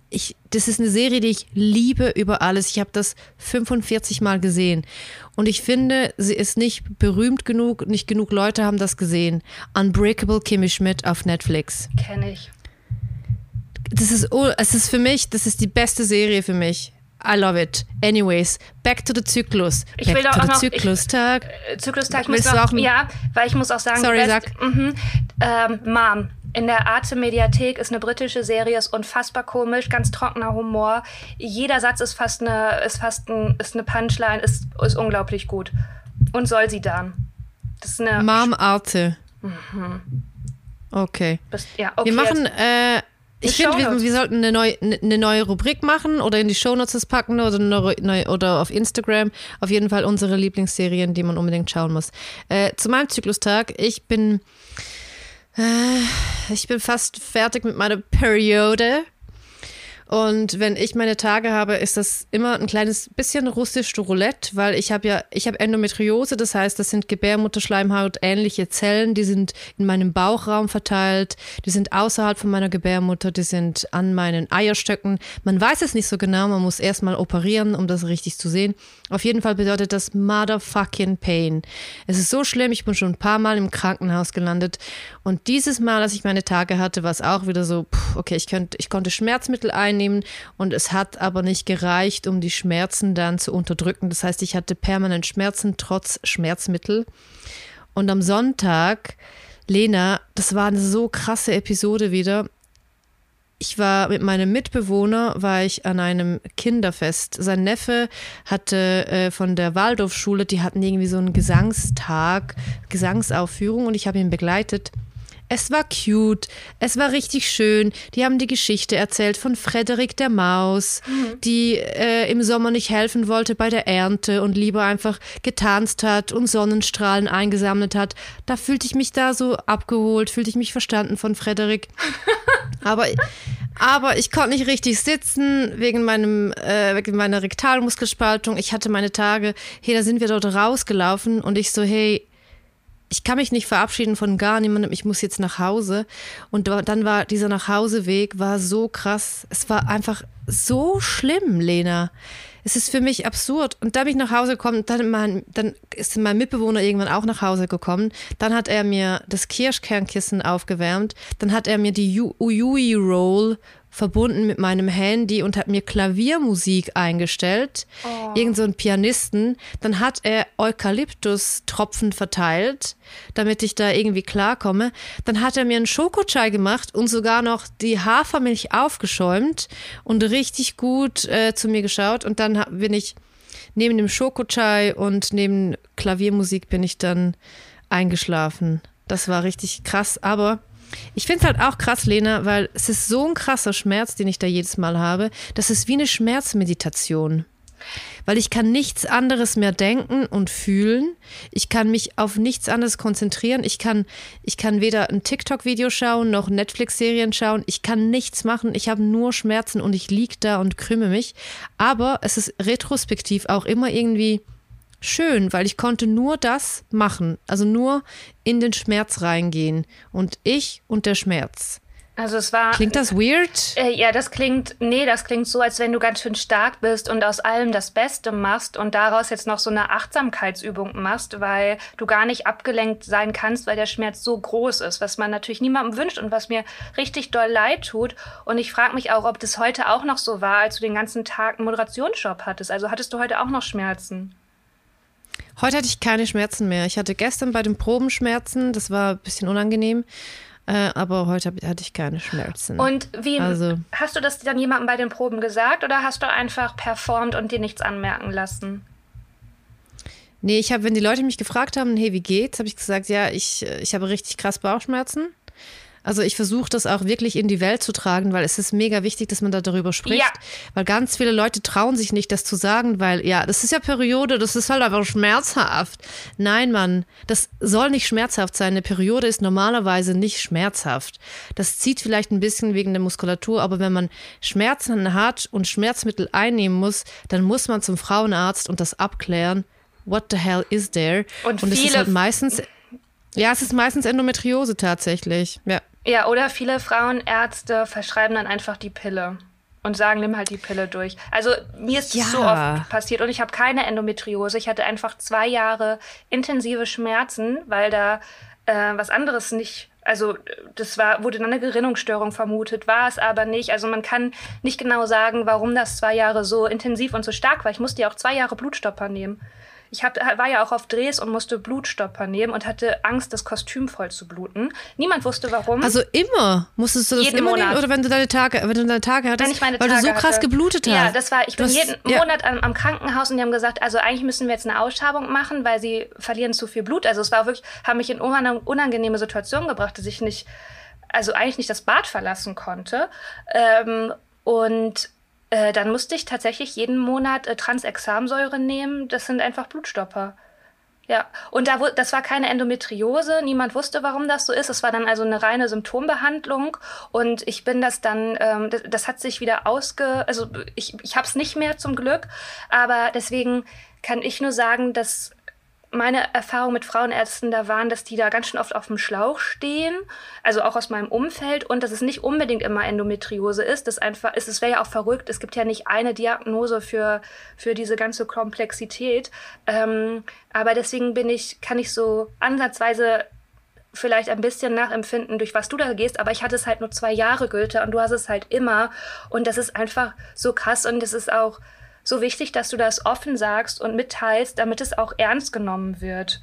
ich, das ist eine Serie, die ich liebe über alles. Ich habe das 45 Mal gesehen. Und ich finde, sie ist nicht berühmt genug, nicht genug Leute haben das gesehen. Unbreakable Kimmy Schmidt auf Netflix. Kenne ich. Das ist, oh, es ist für mich, das ist die beste Serie für mich. I love it. Anyways, back to the Zyklus. Ich back will to auch the noch- ich- Zyklustag. Äh, Zyklustag, ich muss noch, auch ja, weil ich muss auch sagen, Sorry, die sag. best- Mhm, ähm, Mom. In der Arte Mediathek ist eine britische Serie, ist unfassbar komisch, ganz trockener Humor. Jeder Satz ist fast eine, ist fast ein, ist eine Punchline, ist, ist unglaublich gut. Und soll sie dann. Das ist eine. Mom Arte. Okay. Bist, ja, okay, Wir machen, äh, ich finde, wir, wir sollten eine neue, eine neue Rubrik machen oder in die Shownotes packen oder, eine oder auf Instagram. Auf jeden Fall unsere Lieblingsserien, die man unbedingt schauen muss. Äh, zu meinem Zyklustag. Ich bin, äh, ich bin fast fertig mit meiner Periode. Und wenn ich meine Tage habe, ist das immer ein kleines bisschen russisch Roulette, weil ich habe ja, ich habe Endometriose, das heißt, das sind Gebärmutterschleimhaut ähnliche Zellen, die sind in meinem Bauchraum verteilt, die sind außerhalb von meiner Gebärmutter, die sind an meinen Eierstöcken. Man weiß es nicht so genau, man muss erstmal operieren, um das richtig zu sehen. Auf jeden Fall bedeutet das motherfucking pain. Es ist so schlimm, ich bin schon ein paar Mal im Krankenhaus gelandet und dieses Mal, als ich meine Tage hatte, war es auch wieder so, pff, okay, ich, könnte, ich konnte Schmerzmittel einnehmen und es hat aber nicht gereicht, um die Schmerzen dann zu unterdrücken. Das heißt, ich hatte permanent Schmerzen trotz Schmerzmittel. Und am Sonntag, Lena, das war eine so krasse Episode wieder. Ich war mit meinem Mitbewohner, war ich an einem Kinderfest. Sein Neffe hatte äh, von der Waldorfschule, die hatten irgendwie so einen Gesangstag, Gesangsaufführung und ich habe ihn begleitet. Es war cute, es war richtig schön. Die haben die Geschichte erzählt von Frederik der Maus, mhm. die äh, im Sommer nicht helfen wollte bei der Ernte und lieber einfach getanzt hat und Sonnenstrahlen eingesammelt hat. Da fühlte ich mich da so abgeholt, fühlte ich mich verstanden von Frederik. *laughs* aber, aber ich konnte nicht richtig sitzen wegen, meinem, äh, wegen meiner Rektalmuskelspaltung. Ich hatte meine Tage, hey, da sind wir dort rausgelaufen und ich so, hey, ich kann mich nicht verabschieden von gar niemandem, ich muss jetzt nach Hause. Und dann war dieser Nachhauseweg war so krass. Es war einfach so schlimm, Lena. Es ist für mich absurd. Und da bin ich nach Hause gekommen, dann, mein, dann ist mein Mitbewohner irgendwann auch nach Hause gekommen. Dann hat er mir das Kirschkernkissen aufgewärmt. Dann hat er mir die Uyui Roll verbunden mit meinem Handy und hat mir Klaviermusik eingestellt. Oh. Irgend so ein Pianisten. Dann hat er Eukalyptus-Tropfen verteilt, damit ich da irgendwie klarkomme. Dann hat er mir einen Schokochai gemacht und sogar noch die Hafermilch aufgeschäumt und richtig gut äh, zu mir geschaut. Und dann bin ich neben dem Schokochai und neben Klaviermusik bin ich dann eingeschlafen. Das war richtig krass, aber ich finde es halt auch krass, Lena, weil es ist so ein krasser Schmerz, den ich da jedes Mal habe. Das ist wie eine Schmerzmeditation. Weil ich kann nichts anderes mehr denken und fühlen. Ich kann mich auf nichts anderes konzentrieren. Ich kann, ich kann weder ein TikTok-Video schauen noch Netflix-Serien schauen. Ich kann nichts machen. Ich habe nur Schmerzen und ich liege da und krümme mich. Aber es ist retrospektiv auch immer irgendwie schön, weil ich konnte nur das machen, also nur in den Schmerz reingehen und ich und der Schmerz. Also es war. Klingt das weird? Äh, ja, das klingt, nee, das klingt so, als wenn du ganz schön stark bist und aus allem das Beste machst und daraus jetzt noch so eine Achtsamkeitsübung machst, weil du gar nicht abgelenkt sein kannst, weil der Schmerz so groß ist, was man natürlich niemandem wünscht und was mir richtig doll leid tut. Und ich frage mich auch, ob das heute auch noch so war, als du den ganzen Tag einen Moderationsjob hattest. Also hattest du heute auch noch Schmerzen? Heute hatte ich keine Schmerzen mehr. Ich hatte gestern bei den Proben Schmerzen, das war ein bisschen unangenehm. Äh, aber heute hatte ich keine Schmerzen. Und wie also, hast du das dann jemandem bei den Proben gesagt oder hast du einfach performt und dir nichts anmerken lassen? Nee, ich habe, wenn die Leute mich gefragt haben, hey, wie geht's, habe ich gesagt, ja, ich, ich habe richtig krass Bauchschmerzen. Also ich versuche das auch wirklich in die Welt zu tragen, weil es ist mega wichtig, dass man da darüber spricht. Ja. Weil ganz viele Leute trauen sich nicht, das zu sagen, weil ja, das ist ja Periode, das ist halt einfach schmerzhaft. Nein, Mann, das soll nicht schmerzhaft sein. Eine Periode ist normalerweise nicht schmerzhaft. Das zieht vielleicht ein bisschen wegen der Muskulatur, aber wenn man Schmerzen hat und Schmerzmittel einnehmen muss, dann muss man zum Frauenarzt und das abklären. What the hell is there? Und, und es ist halt meistens ja, es ist meistens Endometriose tatsächlich. Ja. Ja, oder viele Frauenärzte verschreiben dann einfach die Pille und sagen, nimm halt die Pille durch. Also mir ist ja. das so oft passiert und ich habe keine Endometriose. Ich hatte einfach zwei Jahre intensive Schmerzen, weil da äh, was anderes nicht also das war, wurde dann eine Gerinnungsstörung vermutet, war es aber nicht. Also man kann nicht genau sagen, warum das zwei Jahre so intensiv und so stark war. Ich musste ja auch zwei Jahre Blutstopper nehmen. Ich hab, war ja auch auf Drehs und musste Blutstopper nehmen und hatte Angst, das Kostüm voll zu bluten. Niemand wusste warum. Also immer musstest du das jeden immer Monat. nehmen oder wenn du deine Tage, wenn du deine Tage hattest, wenn ich meine weil Tage du so krass hatte. geblutet hast. Ja, das war. Ich bin das, jeden ja. Monat am, am, Krankenhaus und die haben gesagt, also eigentlich müssen wir jetzt eine Ausschabung machen, weil sie verlieren zu viel Blut. Also es war wirklich, haben mich in unangenehme Situation gebracht, dass ich nicht, also eigentlich nicht das Bad verlassen konnte. Ähm, und äh, dann musste ich tatsächlich jeden Monat äh, Transexamsäure nehmen. Das sind einfach Blutstopper. Ja, und da, das war keine Endometriose, niemand wusste, warum das so ist. Es war dann also eine reine Symptombehandlung und ich bin das dann, ähm, das, das, hat sich wieder ausge, also ich, ich habe es nicht mehr zum Glück, aber deswegen kann ich nur sagen, dass meine Erfahrung mit Frauenärzten da waren, dass die da ganz schön oft auf dem Schlauch stehen, also auch aus meinem Umfeld und dass es nicht unbedingt immer Endometriose ist. Das einfach ist, es wäre ja auch verrückt. Es gibt ja nicht eine Diagnose für für diese ganze Komplexität. Ähm, aber deswegen bin ich, kann ich so ansatzweise vielleicht ein bisschen nachempfinden, durch was du da gehst, aber ich hatte es halt nur zwei Jahre, Gülte, und du hast es halt immer. Und das ist einfach so krass und es ist auch so wichtig, dass du das offen sagst und mitteilst, damit es auch ernst genommen wird.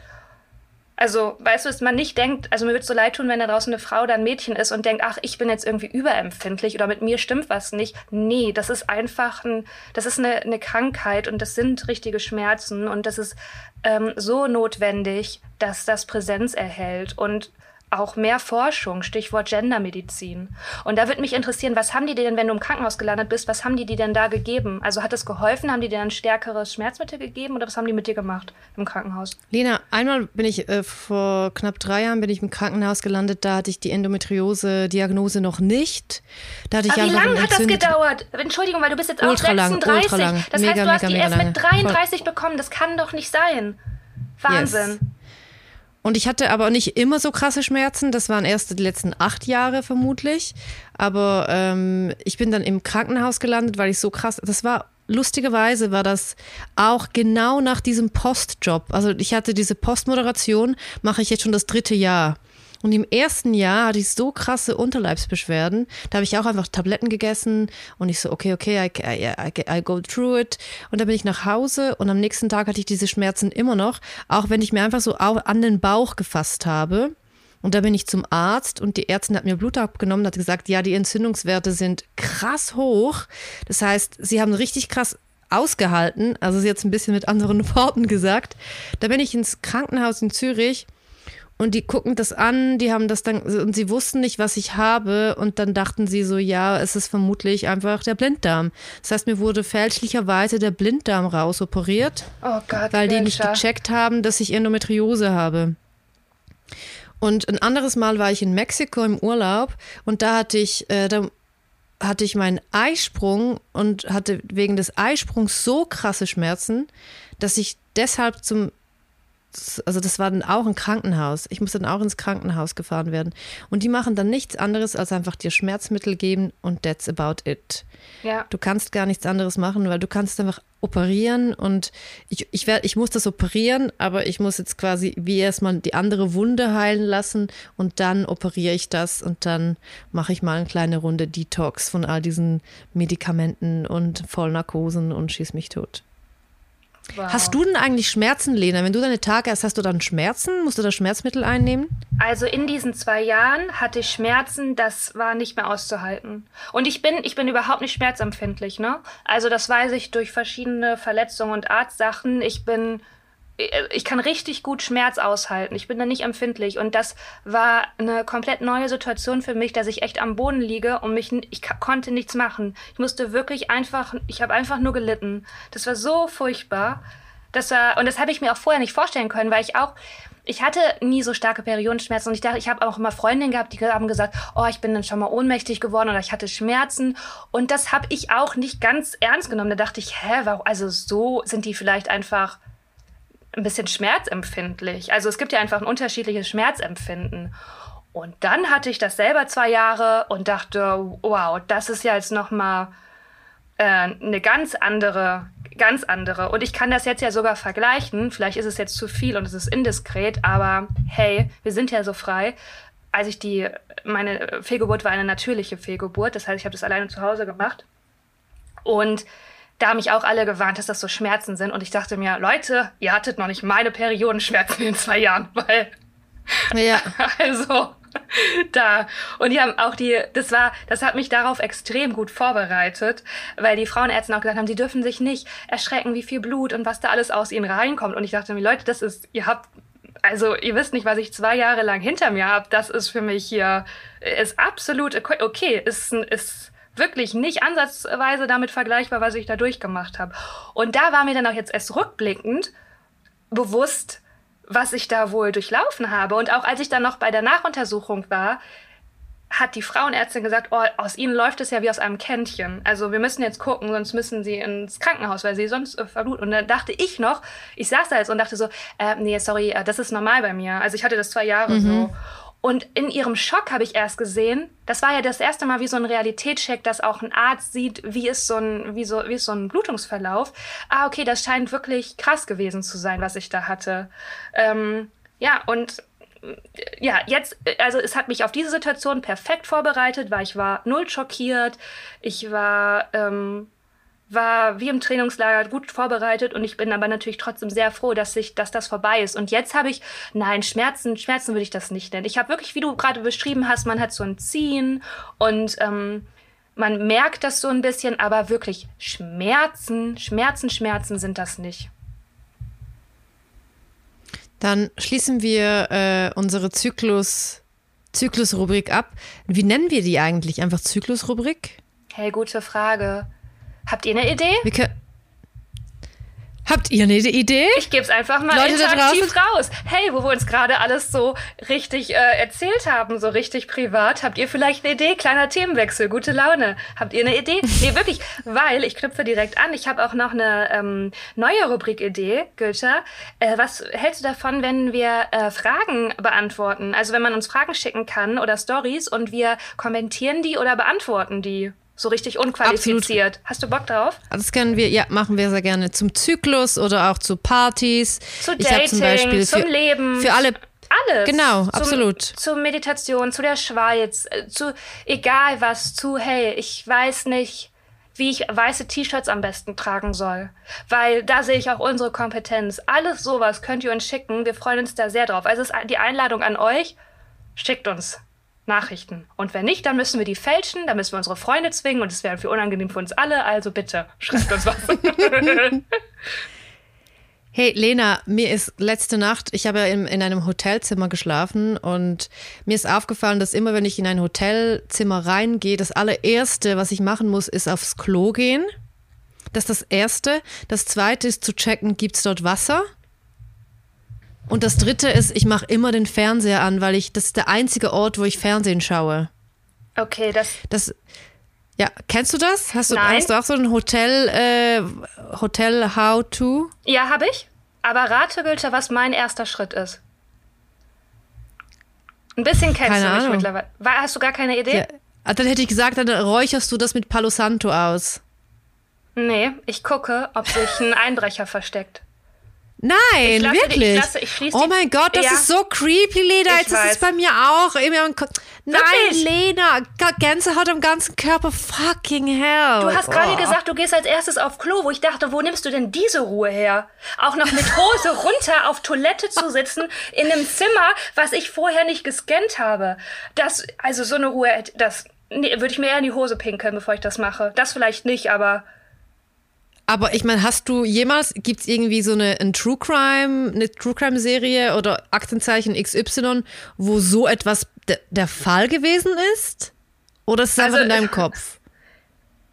Also, weißt du, dass man nicht denkt, also mir es so leid tun, wenn da draußen eine Frau oder ein Mädchen ist und denkt, ach, ich bin jetzt irgendwie überempfindlich oder mit mir stimmt was nicht. Nee, das ist einfach ein, das ist eine, eine Krankheit und das sind richtige Schmerzen und das ist ähm, so notwendig, dass das Präsenz erhält. Und auch mehr Forschung, Stichwort Gendermedizin. Und da würde mich interessieren, was haben die dir denn, wenn du im Krankenhaus gelandet bist, was haben die dir denn da gegeben? Also hat es geholfen? Haben die dir ein stärkeres Schmerzmittel gegeben oder was haben die mit dir gemacht im Krankenhaus? Lena, einmal bin ich äh, vor knapp drei Jahren bin ich im Krankenhaus gelandet, da hatte ich die Endometriose-Diagnose noch nicht. Da hatte ich Aber wie lange hat das gedauert? Entschuldigung, weil du bist jetzt auch ultra 36. Lang, lang. Das mega, heißt, du hast die erst mit 33 Voll. bekommen. Das kann doch nicht sein. Wahnsinn. Yes. Und ich hatte aber nicht immer so krasse Schmerzen. Das waren erst die letzten acht Jahre vermutlich. Aber ähm, ich bin dann im Krankenhaus gelandet, weil ich so krass. Das war lustigerweise war das auch genau nach diesem Postjob. Also ich hatte diese Postmoderation, mache ich jetzt schon das dritte Jahr. Und im ersten Jahr hatte ich so krasse Unterleibsbeschwerden. Da habe ich auch einfach Tabletten gegessen und ich so, okay, okay, I, I, I, go through it. Und dann bin ich nach Hause und am nächsten Tag hatte ich diese Schmerzen immer noch, auch wenn ich mir einfach so an den Bauch gefasst habe. Und da bin ich zum Arzt und die Ärztin hat mir Blut abgenommen hat gesagt, ja, die Entzündungswerte sind krass hoch. Das heißt, sie haben richtig krass ausgehalten. Also sie hat es ein bisschen mit anderen *laughs* Worten gesagt. Da bin ich ins Krankenhaus in Zürich und die gucken das an, die haben das dann, und sie wussten nicht, was ich habe. Und dann dachten sie so, ja, es ist vermutlich einfach der Blinddarm. Das heißt, mir wurde fälschlicherweise der Blinddarm rausoperiert. Oh Gott, weil die nicht gecheckt haben, dass ich Endometriose habe. Und ein anderes Mal war ich in Mexiko im Urlaub und da hatte ich, äh, da hatte ich meinen Eisprung und hatte wegen des Eisprungs so krasse Schmerzen, dass ich deshalb zum also das war dann auch ein Krankenhaus. Ich musste dann auch ins Krankenhaus gefahren werden. Und die machen dann nichts anderes, als einfach dir Schmerzmittel geben und that's about it. Ja. Du kannst gar nichts anderes machen, weil du kannst einfach operieren und ich, ich, werd, ich muss das operieren, aber ich muss jetzt quasi wie erstmal die andere Wunde heilen lassen und dann operiere ich das und dann mache ich mal eine kleine Runde Detox von all diesen Medikamenten und Vollnarkosen und schieß mich tot. Wow. Hast du denn eigentlich Schmerzen, Lena? Wenn du deine Tage hast, hast du dann Schmerzen? Musst du da Schmerzmittel einnehmen? Also in diesen zwei Jahren hatte ich Schmerzen, das war nicht mehr auszuhalten. Und ich bin, ich bin überhaupt nicht schmerzempfindlich, ne? Also das weiß ich durch verschiedene Verletzungen und Arztsachen. Ich bin ich kann richtig gut Schmerz aushalten. Ich bin da nicht empfindlich. Und das war eine komplett neue Situation für mich, dass ich echt am Boden liege und mich, ich konnte nichts machen. Ich musste wirklich einfach, ich habe einfach nur gelitten. Das war so furchtbar. Das war, und das habe ich mir auch vorher nicht vorstellen können, weil ich auch, ich hatte nie so starke Periodenschmerzen und ich dachte, ich habe auch immer Freundinnen gehabt, die haben gesagt, oh, ich bin dann schon mal ohnmächtig geworden oder ich hatte Schmerzen und das habe ich auch nicht ganz ernst genommen. Da dachte ich, hä, warum, also so sind die vielleicht einfach ein bisschen schmerzempfindlich. Also es gibt ja einfach ein unterschiedliches Schmerzempfinden. Und dann hatte ich das selber zwei Jahre und dachte, wow, das ist ja jetzt noch mal äh, eine ganz andere, ganz andere. Und ich kann das jetzt ja sogar vergleichen. Vielleicht ist es jetzt zu viel und es ist indiskret, aber hey, wir sind ja so frei. Als ich die, meine Fehlgeburt war eine natürliche Fehlgeburt, das heißt, ich habe das alleine zu Hause gemacht. Und da haben mich auch alle gewarnt, dass das so Schmerzen sind. Und ich dachte mir, Leute, ihr hattet noch nicht meine Periodenschmerzen in zwei Jahren, *laughs* weil. Ja. *laughs* Also, da. Und die haben auch die, das war, das hat mich darauf extrem gut vorbereitet, weil die Frauenärzte auch gesagt haben, sie dürfen sich nicht erschrecken, wie viel Blut und was da alles aus ihnen reinkommt. Und ich dachte mir, Leute, das ist, ihr habt, also ihr wisst nicht, was ich zwei Jahre lang hinter mir habe. Das ist für mich hier, ist absolut okay, ist, ist wirklich nicht ansatzweise damit vergleichbar, was ich da durchgemacht habe. Und da war mir dann auch jetzt erst rückblickend bewusst, was ich da wohl durchlaufen habe. Und auch als ich dann noch bei der Nachuntersuchung war, hat die Frauenärztin gesagt, oh, aus ihnen läuft es ja wie aus einem Kännchen. Also wir müssen jetzt gucken, sonst müssen sie ins Krankenhaus, weil sie sonst äh, verbluten. Und dann dachte ich noch, ich saß da jetzt und dachte so, äh, nee, sorry, äh, das ist normal bei mir. Also ich hatte das zwei Jahre mhm. so. Und in ihrem Schock habe ich erst gesehen, das war ja das erste Mal wie so ein Realitätscheck, dass auch ein Arzt sieht, wie ist so ein, wie so, wie ist so ein Blutungsverlauf. Ah, okay, das scheint wirklich krass gewesen zu sein, was ich da hatte. Ähm, ja, und ja, jetzt, also es hat mich auf diese Situation perfekt vorbereitet, weil ich war null schockiert. Ich war, ähm, war wie im Trainingslager gut vorbereitet und ich bin aber natürlich trotzdem sehr froh, dass ich, dass das vorbei ist. Und jetzt habe ich, nein, Schmerzen, Schmerzen würde ich das nicht nennen. Ich habe wirklich, wie du gerade beschrieben hast, man hat so ein Ziehen und ähm, man merkt das so ein bisschen, aber wirklich Schmerzen, Schmerzen, Schmerzen sind das nicht. Dann schließen wir äh, unsere Zyklus, Zyklusrubrik ab. Wie nennen wir die eigentlich? Einfach Zyklusrubrik? Hey, gute Frage. Habt ihr eine Idee? Wir Habt ihr eine Idee? Ich gebe es einfach mal Leute interaktiv raus. Hey, wo wir uns gerade alles so richtig äh, erzählt haben, so richtig privat, habt ihr vielleicht eine Idee? Kleiner Themenwechsel, gute Laune. Habt ihr eine Idee? *laughs* Nee, wirklich, weil ich knüpfe direkt an. Ich habe auch noch eine ähm, neue Rubrik-Idee, Gülter. Äh, was hältst du davon, wenn wir äh, Fragen beantworten? Also wenn man uns Fragen schicken kann oder Stories und wir kommentieren die oder beantworten die? So richtig unqualifiziert. Absolut. Hast du Bock drauf? Das können wir, ja, machen wir sehr gerne. Zum Zyklus oder auch zu Partys. Zu Dating, ich zum, Beispiel zum Leben. Für alle. Alles. Genau, zum, absolut. Zur Meditation, zu der Schweiz, äh, zu egal was, zu hey, ich weiß nicht, wie ich weiße T-Shirts am besten tragen soll. Weil da sehe ich auch unsere Kompetenz. Alles sowas könnt ihr uns schicken. Wir freuen uns da sehr drauf. Also ist die Einladung an euch. Schickt uns. Nachrichten. Und wenn nicht, dann müssen wir die fälschen, dann müssen wir unsere Freunde zwingen und es wäre für unangenehm für uns alle. Also bitte, schreibt uns was. *laughs* Hey Lena, mir ist letzte Nacht, ich habe ja in, in, einem Hotelzimmer geschlafen und mir ist aufgefallen, dass immer wenn ich in ein Hotelzimmer reingehe, das allererste, was ich machen muss, ist aufs Klo gehen. Das ist das Erste. Das Zweite ist zu checken, gibt es dort Wasser? Und das dritte ist, ich mache immer den Fernseher an, weil ich, das ist der einzige Ort, wo ich Fernsehen schaue. Okay, das. Das. Ja, kennst du das? Hast du, Nein. hast du auch so ein Hotel, äh, Hotel How to? Ja, habe ich. Aber rate bitte, was mein erster Schritt ist. Ein bisschen kennst keine du mich Ahnung. mittlerweile. Hast du gar keine Idee? Ja, ah, dann hätte ich gesagt, dann räucherst du das mit Palo Santo aus. Nee, ich gucke, ob sich ein Einbrecher versteckt. Nein, lasse, wirklich. Ich lasse, ich oh mein Gott, das ja. ist so creepy, Lena. Jetzt ist es bei mir auch. Nein, Lena, Gänsehaut am ganzen Körper. Fucking hell. Du hast gerade oh. gesagt, du gehst als erstes auf Klo, wo ich dachte, wo nimmst du denn diese Ruhe her? Auch noch mit Hose *laughs* runter auf Toilette zu sitzen in einem Zimmer, was ich vorher nicht gescannt habe. Das, also so eine Ruhe, das nee, würde ich mir eher in die Hose pinkeln, bevor ich das mache. Das vielleicht nicht, aber aber ich meine, hast du jemals, gibt es irgendwie so eine ein True Crime, eine True Crime Serie oder Aktenzeichen XY, wo so etwas de, der Fall gewesen ist? Oder ist es also, einfach in deinem Kopf? *laughs*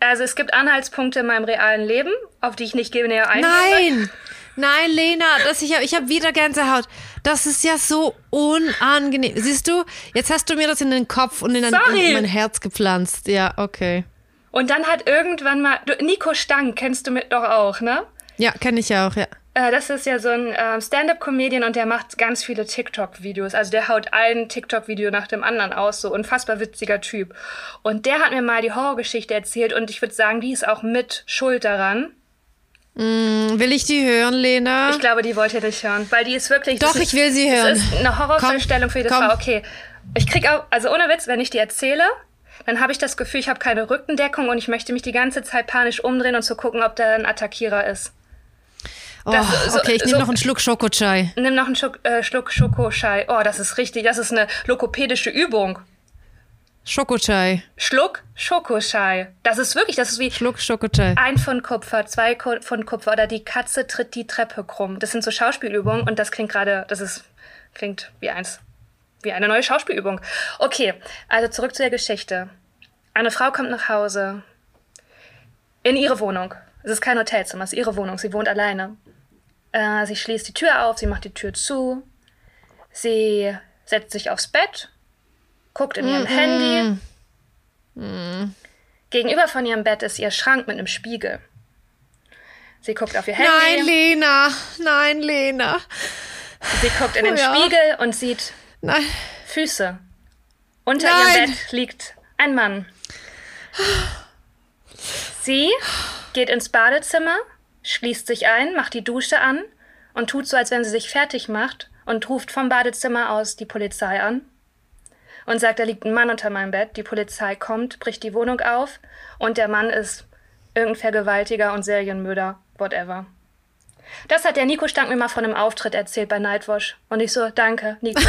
Also es gibt Anhaltspunkte in meinem realen Leben, auf die ich nicht näher eingehe. Nein! Nein, Lena, das, ich habe ich hab wieder Gänsehaut. Das ist ja so unangenehm. Siehst du, jetzt hast du mir das in den Kopf und in, ein, in mein Herz gepflanzt. Ja, okay. Und dann hat irgendwann mal, du, Nico Stang kennst du mit doch auch, ne? Ja, kenne ich ja auch, ja. Äh, das ist ja so ein äh, Stand-up-Comedian und der macht ganz viele TikTok-Videos. Also der haut ein TikTok-Video nach dem anderen aus, so unfassbar witziger Typ. Und der hat mir mal die Horrorgeschichte erzählt und ich würde sagen, die ist auch mit schuld daran. Mm, will ich die hören, Lena? Ich glaube, die wollt ihr nicht hören, weil die ist wirklich. Doch, ich will sie hören. Das ist eine Horrorvorstellung für jede komm. Frau. Okay. Ich krieg auch, also ohne Witz, wenn ich die erzähle, dann habe ich das Gefühl, ich habe keine Rückendeckung und ich möchte mich die ganze Zeit panisch umdrehen und zu gucken, ob da ein Attackierer ist. Oh, das, so, okay, ich nehme so, noch einen Schluck Schokochai. Nimm noch einen Schluck, äh, Schluck Schokochai. Oh, das ist richtig, das ist eine lokopädische Übung. Schokochai. Schluck Schokochai. Das ist wirklich, das ist wie Schluck Schokochai. Ein Pfund Kupfer, zwei Pfund Kupfer oder die Katze tritt die Treppe krumm. Das sind so Schauspielübungen und das klingt gerade, das ist klingt wie eins wie eine neue Schauspielübung. Okay, also zurück zu der Geschichte. Eine Frau kommt nach Hause in ihre Wohnung. Es ist kein Hotelzimmer, es ist ihre Wohnung. Sie wohnt alleine. Äh, sie schließt die Tür auf, sie macht die Tür zu. Sie setzt sich aufs Bett, guckt in ihrem mm -mm. Handy. Mm. Gegenüber von ihrem Bett ist ihr Schrank mit einem Spiegel. Sie guckt auf ihr Handy. Nein, Lena. Nein, Lena. Sie guckt in den ja. Spiegel und sieht Nein. Füße. Unter Nein. ihrem Bett liegt ein Mann. Sie geht ins Badezimmer, schließt sich ein, macht die Dusche an und tut so, als wenn sie sich fertig macht und ruft vom Badezimmer aus die Polizei an und sagt, da liegt ein Mann unter meinem Bett. Die Polizei kommt, bricht die Wohnung auf und der Mann ist irgendein Vergewaltiger und Serienmörder, whatever. Das hat der Nico Stank mir mal von einem Auftritt erzählt bei Nightwash. Und ich so, danke, Nico.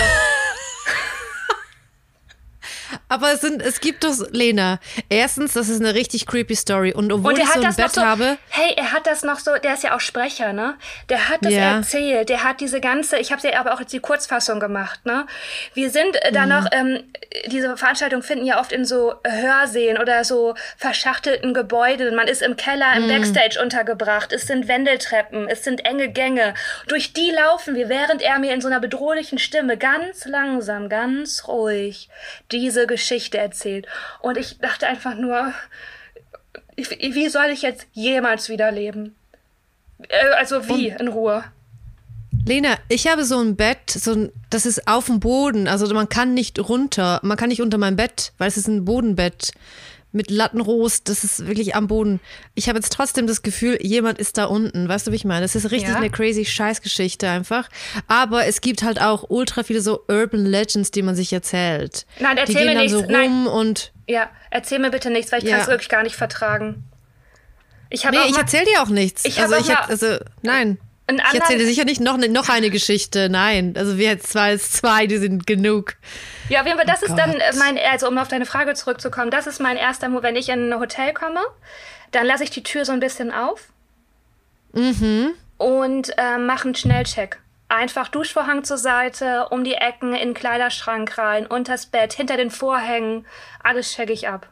Aber es, sind, es gibt doch, Lena, erstens, das ist eine richtig creepy Story. Und obwohl Und er ich so ein Bett so, habe, hey, er hat das noch so, der ist ja auch Sprecher, ne? Der hat das Ja. erzählt, der hat diese ganze, ich habe ja aber auch jetzt die Kurzfassung gemacht, ne? Wir sind äh, Mhm. da noch, ähm, diese Veranstaltungen finden ja oft in so Hörsälen oder so verschachtelten Gebäuden. Man ist im Keller, Mhm. im Backstage untergebracht, es sind Wendeltreppen, es sind enge Gänge. Durch die laufen wir, während er mir in so einer bedrohlichen Stimme ganz langsam, ganz ruhig diese Geschichte erzählt. Und ich dachte einfach nur, wie soll ich jetzt jemals wieder leben? Äh, Also wie, in Ruhe. Lena, ich habe so ein Bett, so ein, das ist auf dem Boden, also man kann nicht runter, man kann nicht unter mein Bett, weil es ist ein Bodenbett mit Lattenrost, das ist wirklich am Boden. Ich habe jetzt trotzdem das Gefühl, jemand ist da unten, weißt du, wie ich meine? Das ist richtig Ja. eine crazy Scheißgeschichte einfach, aber es gibt halt auch ultra viele so Urban Legends, die man sich erzählt. Nein, die erzähl gehen mir dann so nichts. Nein. rum und Ja, erzähl mir bitte nichts, weil ich Ja. kann es wirklich gar nicht vertragen. Ich habe Nee, ich mal, erzähle dir auch nichts. Ich also ich mal also nein. Ich erzähle dir sicher nicht noch, ne- noch eine Geschichte. Nein, also wir jetzt zwei, zwei, die sind genug. ja, auf jeden Fall, das ist dann Gott. äh, mein, also um auf deine Frage zurückzukommen, das ist mein erster Move. Wenn ich in ein Hotel komme, dann lasse ich die Tür so ein bisschen auf Mhm. und äh, mache einen Schnellcheck. Einfach Duschvorhang zur Seite, um die Ecken, in den Kleiderschrank rein, unters Bett, hinter den Vorhängen. Alles check ich ab.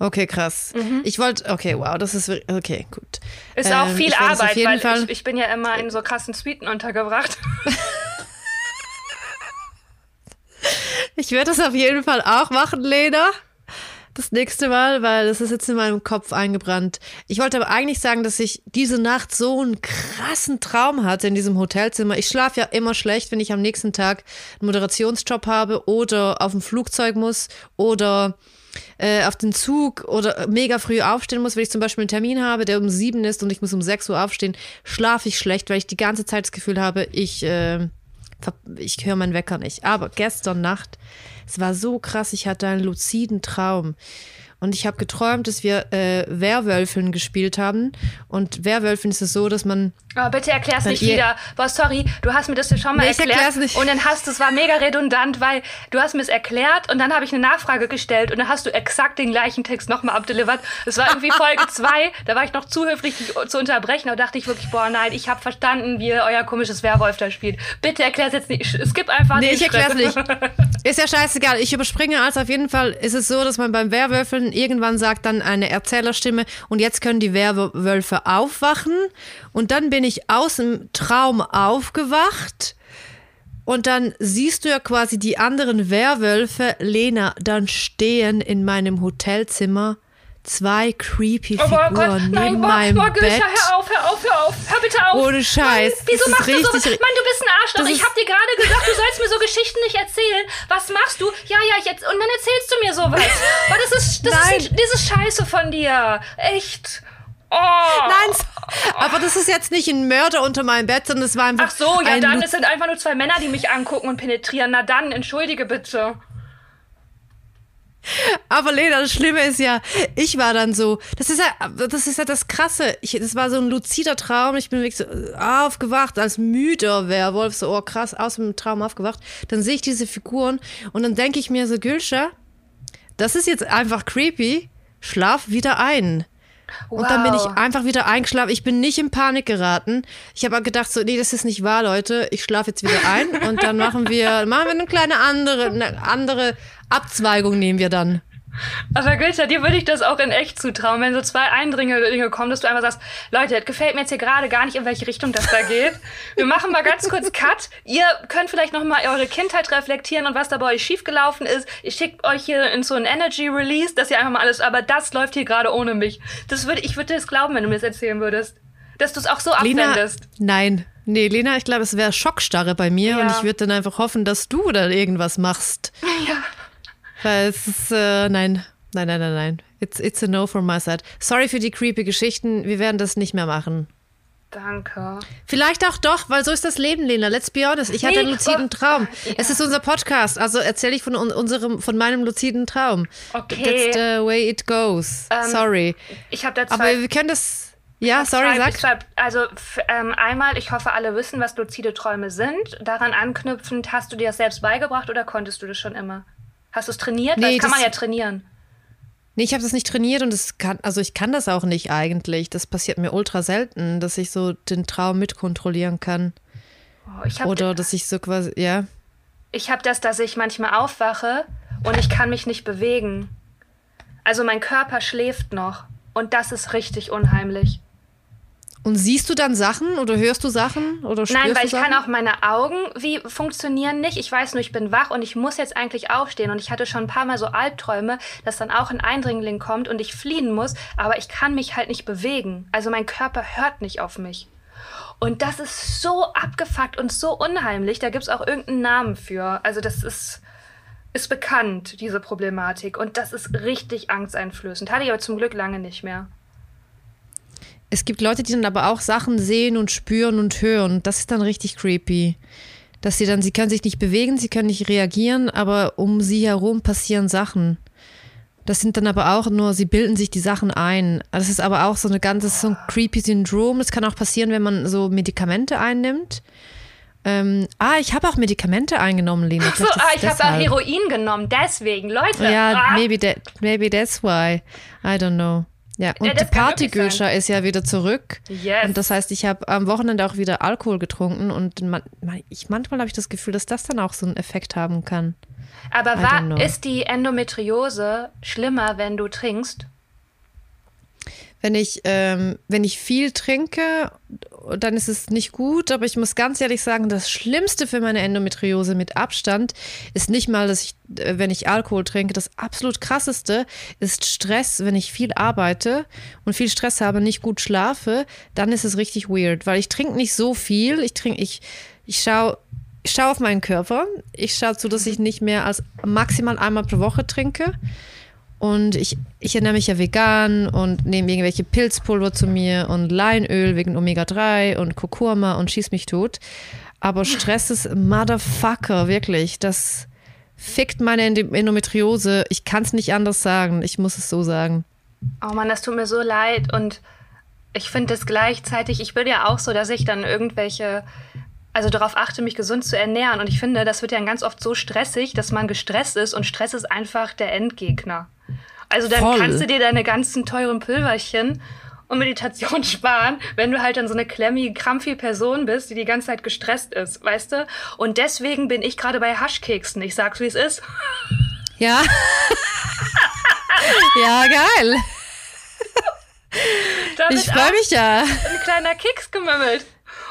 Okay, krass. Ich wollte, okay, wow, das ist, wirklich- okay, gut. Mhm. Ist auch Ähm, viel Arbeit, weil Fall, ich, ich bin ja immer in so krassen Suiten untergebracht. *laughs* Ich werde das auf jeden Fall auch machen, Lena. Das nächste Mal, weil das ist jetzt in meinem Kopf eingebrannt. Ich wollte aber eigentlich sagen, dass ich diese Nacht so einen krassen Traum hatte in diesem Hotelzimmer. Ich schlafe ja immer schlecht, wenn ich am nächsten Tag einen Moderationsjob habe oder auf dem Flugzeug muss oder äh, auf den Zug oder mega früh aufstehen muss, wenn ich zum Beispiel einen Termin habe, der um sieben ist und ich muss um sechs Uhr aufstehen, schlafe ich schlecht, weil ich die ganze Zeit das Gefühl habe, ich, äh, ich höre meinen Wecker nicht. Aber gestern Nacht, es war so krass, ich hatte einen luziden Traum. Und ich habe geträumt, dass wir äh, Werwölfin gespielt haben. Und Werwölfin ist es so, dass man Aber bitte erklär's nicht wieder. Boah, sorry, du hast mir das ja schon mal Nee, ich erklärt. erklär's nicht. Und dann hast du, es war mega redundant, weil du hast mir es erklärt und dann habe ich eine Nachfrage gestellt und dann hast du exakt den gleichen Text nochmal abdelivert. Es war irgendwie Folge *laughs* zwei, da war ich noch zu höflich, dich zu unterbrechen. Da dachte ich wirklich, boah, nein, ich habe verstanden, wie ihr euer komisches Werwolf da spielt. Bitte erklär's jetzt nicht. Skip einfach Nee, ich erklär's nicht. *laughs* Ist ja scheißegal. Ich überspringe also auf jeden Fall ist es so, dass man beim Irgendwann sagt dann eine Erzählerstimme und jetzt können die Werwölfe aufwachen. Und dann bin ich aus dem Traum aufgewacht. Und dann siehst du ja quasi die anderen Werwölfe, Lena, dann stehen in meinem Hotelzimmer zwei creepy Oh Figuren Gott, neben nein, meinem boah, Bett. hör auf, hör auf, hör auf, hör bitte auf. Ohne Scheiß, Mann, wieso machst du so? richtig- Mann, du bist ein Arschloch. Ich ist- hab dir gerade gesagt, du sollst mir so Geschichten nicht erzählen. Was machst du? Ja, ja, ich jetzt und dann erzählst du mir sowas. *laughs* Oh, das ist, das Nein. ist, ist Scheiße von dir. Echt. Oh. Nein, aber das ist jetzt nicht ein Mörder unter meinem Bett, sondern es war einfach Ach so, ja ein dann, es sind einfach nur zwei Männer, die mich angucken und penetrieren. Na dann, entschuldige bitte. Aber Lena, das Schlimme ist ja, ich war dann so, das ist ja, das ist ja das Krasse. Ich, das war so ein luzider Traum. Ich bin wirklich so äh, aufgewacht als müder Werwolf, so, oh krass, aus dem Traum aufgewacht. Dann sehe ich diese Figuren und dann denke ich mir so, Gülscha, das ist jetzt einfach creepy. Schlaf wieder ein. Und dann bin ich Wow. einfach wieder eingeschlafen. Ich bin nicht in Panik geraten. Ich habe gedacht so, nee, das ist nicht wahr, Leute. Ich schlafe jetzt wieder ein und dann machen wir, machen wir eine kleine andere, eine andere Abzweigung nehmen wir dann. Aber Gülscha, dir würde ich das auch in echt zutrauen, wenn so zwei Eindringlinge kommen, dass du einfach sagst, Leute, das gefällt mir jetzt hier gerade gar nicht, in welche Richtung das da geht. Wir machen mal ganz kurz Cut. Ihr könnt vielleicht noch mal eure Kindheit reflektieren und was da bei euch schiefgelaufen ist. Ich schicke euch hier in so ein Energy Release, dass ihr einfach mal alles, aber das läuft hier gerade ohne mich. Das würde, ich würde das glauben, wenn du mir das erzählen würdest. Dass du es auch so Lena, abwendest. nein. Nee, Lena, ich glaube, es wäre Schockstarre bei mir Ja. und ich würde dann einfach hoffen, dass du dann irgendwas machst. *laughs* Ja. Weil es ist, äh, nein, nein, nein, nein, nein. It's, it's a no from my side. Sorry für die creepy Geschichten. Wir werden das nicht mehr machen. Danke. Vielleicht auch doch, weil so ist das Leben, Lena. Let's be honest. Ich hatte Nee, einen luziden Traum. ja. Es ist unser Podcast, also erzähle ich von un- unserem, von meinem luziden Traum. Okay. That's the way it goes. Ähm, Sorry. Ich habe da zwei. Aber wir können das. Ja, sorry, zwei, sag. zwei, also ähm, einmal, ich hoffe, alle wissen, was luzide Träume sind. Daran anknüpfend, hast du dir das selbst beigebracht oder konntest du das schon immer? Hast du es trainiert? Nee, das kann man ja trainieren. Nee, ich habe das nicht trainiert und es kann, also ich kann das auch nicht eigentlich. Das passiert mir ultra selten, dass ich so den Traum mitkontrollieren kann. Oh, ich habe Oder dass ich so quasi, ja. ich hab das, dass ich manchmal aufwache und ich kann mich nicht bewegen. Also mein Körper schläft noch. Und das ist richtig unheimlich. Und siehst du dann Sachen oder hörst du Sachen oder spürst Nein, weil ich Sachen? kann auch meine Augen wie funktionieren nicht. Ich weiß nur, ich bin wach und ich muss jetzt eigentlich aufstehen. Und ich hatte schon ein paar Mal so Albträume, dass dann auch ein Eindringling kommt und ich fliehen muss, aber ich kann mich halt nicht bewegen. Also mein Körper hört nicht auf mich. Und das ist so abgefuckt und so unheimlich. Da gibt es auch irgendeinen Namen für. Also das ist, ist bekannt, diese Problematik. Und das ist richtig angsteinflößend. Hatte ich aber zum Glück lange nicht mehr. Es gibt Leute, die dann aber auch Sachen sehen und spüren und hören. Das ist dann richtig creepy. Dass sie dann, sie können sich nicht bewegen, sie können nicht reagieren, aber um sie herum passieren Sachen. Das sind dann aber auch nur, sie bilden sich die Sachen ein. Das ist aber auch so eine ganze, so ein creepy Syndrom. Das kann auch passieren, wenn man so Medikamente einnimmt. Ähm, ah, ich habe auch Medikamente eingenommen, Lena. So, ah, ich habe auch. Heroin genommen, deswegen, Leute. Ja, ah. maybe, that, maybe that's why. I don't know. Ja, und Ja, die Partygöscher ist ja wieder zurück. Yes. Und das heißt, ich habe am Wochenende auch wieder Alkohol getrunken und man, man, ich, manchmal habe ich das Gefühl, dass das dann auch so einen Effekt haben kann. Aber war, ist die Endometriose schlimmer, wenn du trinkst? Wenn ich, ähm, wenn ich viel trinke, dann ist es nicht gut, aber ich muss ganz ehrlich sagen, das Schlimmste für meine Endometriose mit Abstand ist nicht mal, dass ich, äh, wenn ich Alkohol trinke, das absolut krasseste ist Stress, wenn ich viel arbeite und viel Stress habe, nicht gut schlafe, dann ist es richtig weird, weil ich trinke nicht so viel, ich trinke, ich, ich schaue ich schaue auf meinen Körper, ich schaue zu, dass ich nicht mehr als maximal einmal pro Woche trinke. Und ich, ich ernähre mich ja vegan und nehme irgendwelche Pilzpulver zu mir und Leinöl wegen Omega-3 und Kurkuma und schieß mich tot. Aber Stress ist Motherfucker, wirklich. Das fickt meine Endometriose. Ich kann es nicht anders sagen. Ich muss es so sagen. Oh Mann, das tut mir so leid. Und ich finde es gleichzeitig, ich bin ja auch so, dass ich dann irgendwelche, also darauf achte, mich gesund zu ernähren. Und ich finde, das wird ja ganz oft so stressig, dass man gestresst ist und Stress ist einfach der Endgegner. Also dann Voll. kannst du dir deine ganzen teuren Pülverchen und Meditation *laughs* sparen, wenn du halt dann so eine klemmige, krampfige Person bist, die die ganze Zeit gestresst ist, weißt du? Und deswegen bin ich gerade bei Haschkeksen. Ich sag's, wie es ist. *laughs* Ja. *laughs* ja, geil. Da Ich freue mich ja. ein kleiner Keks gemümmelt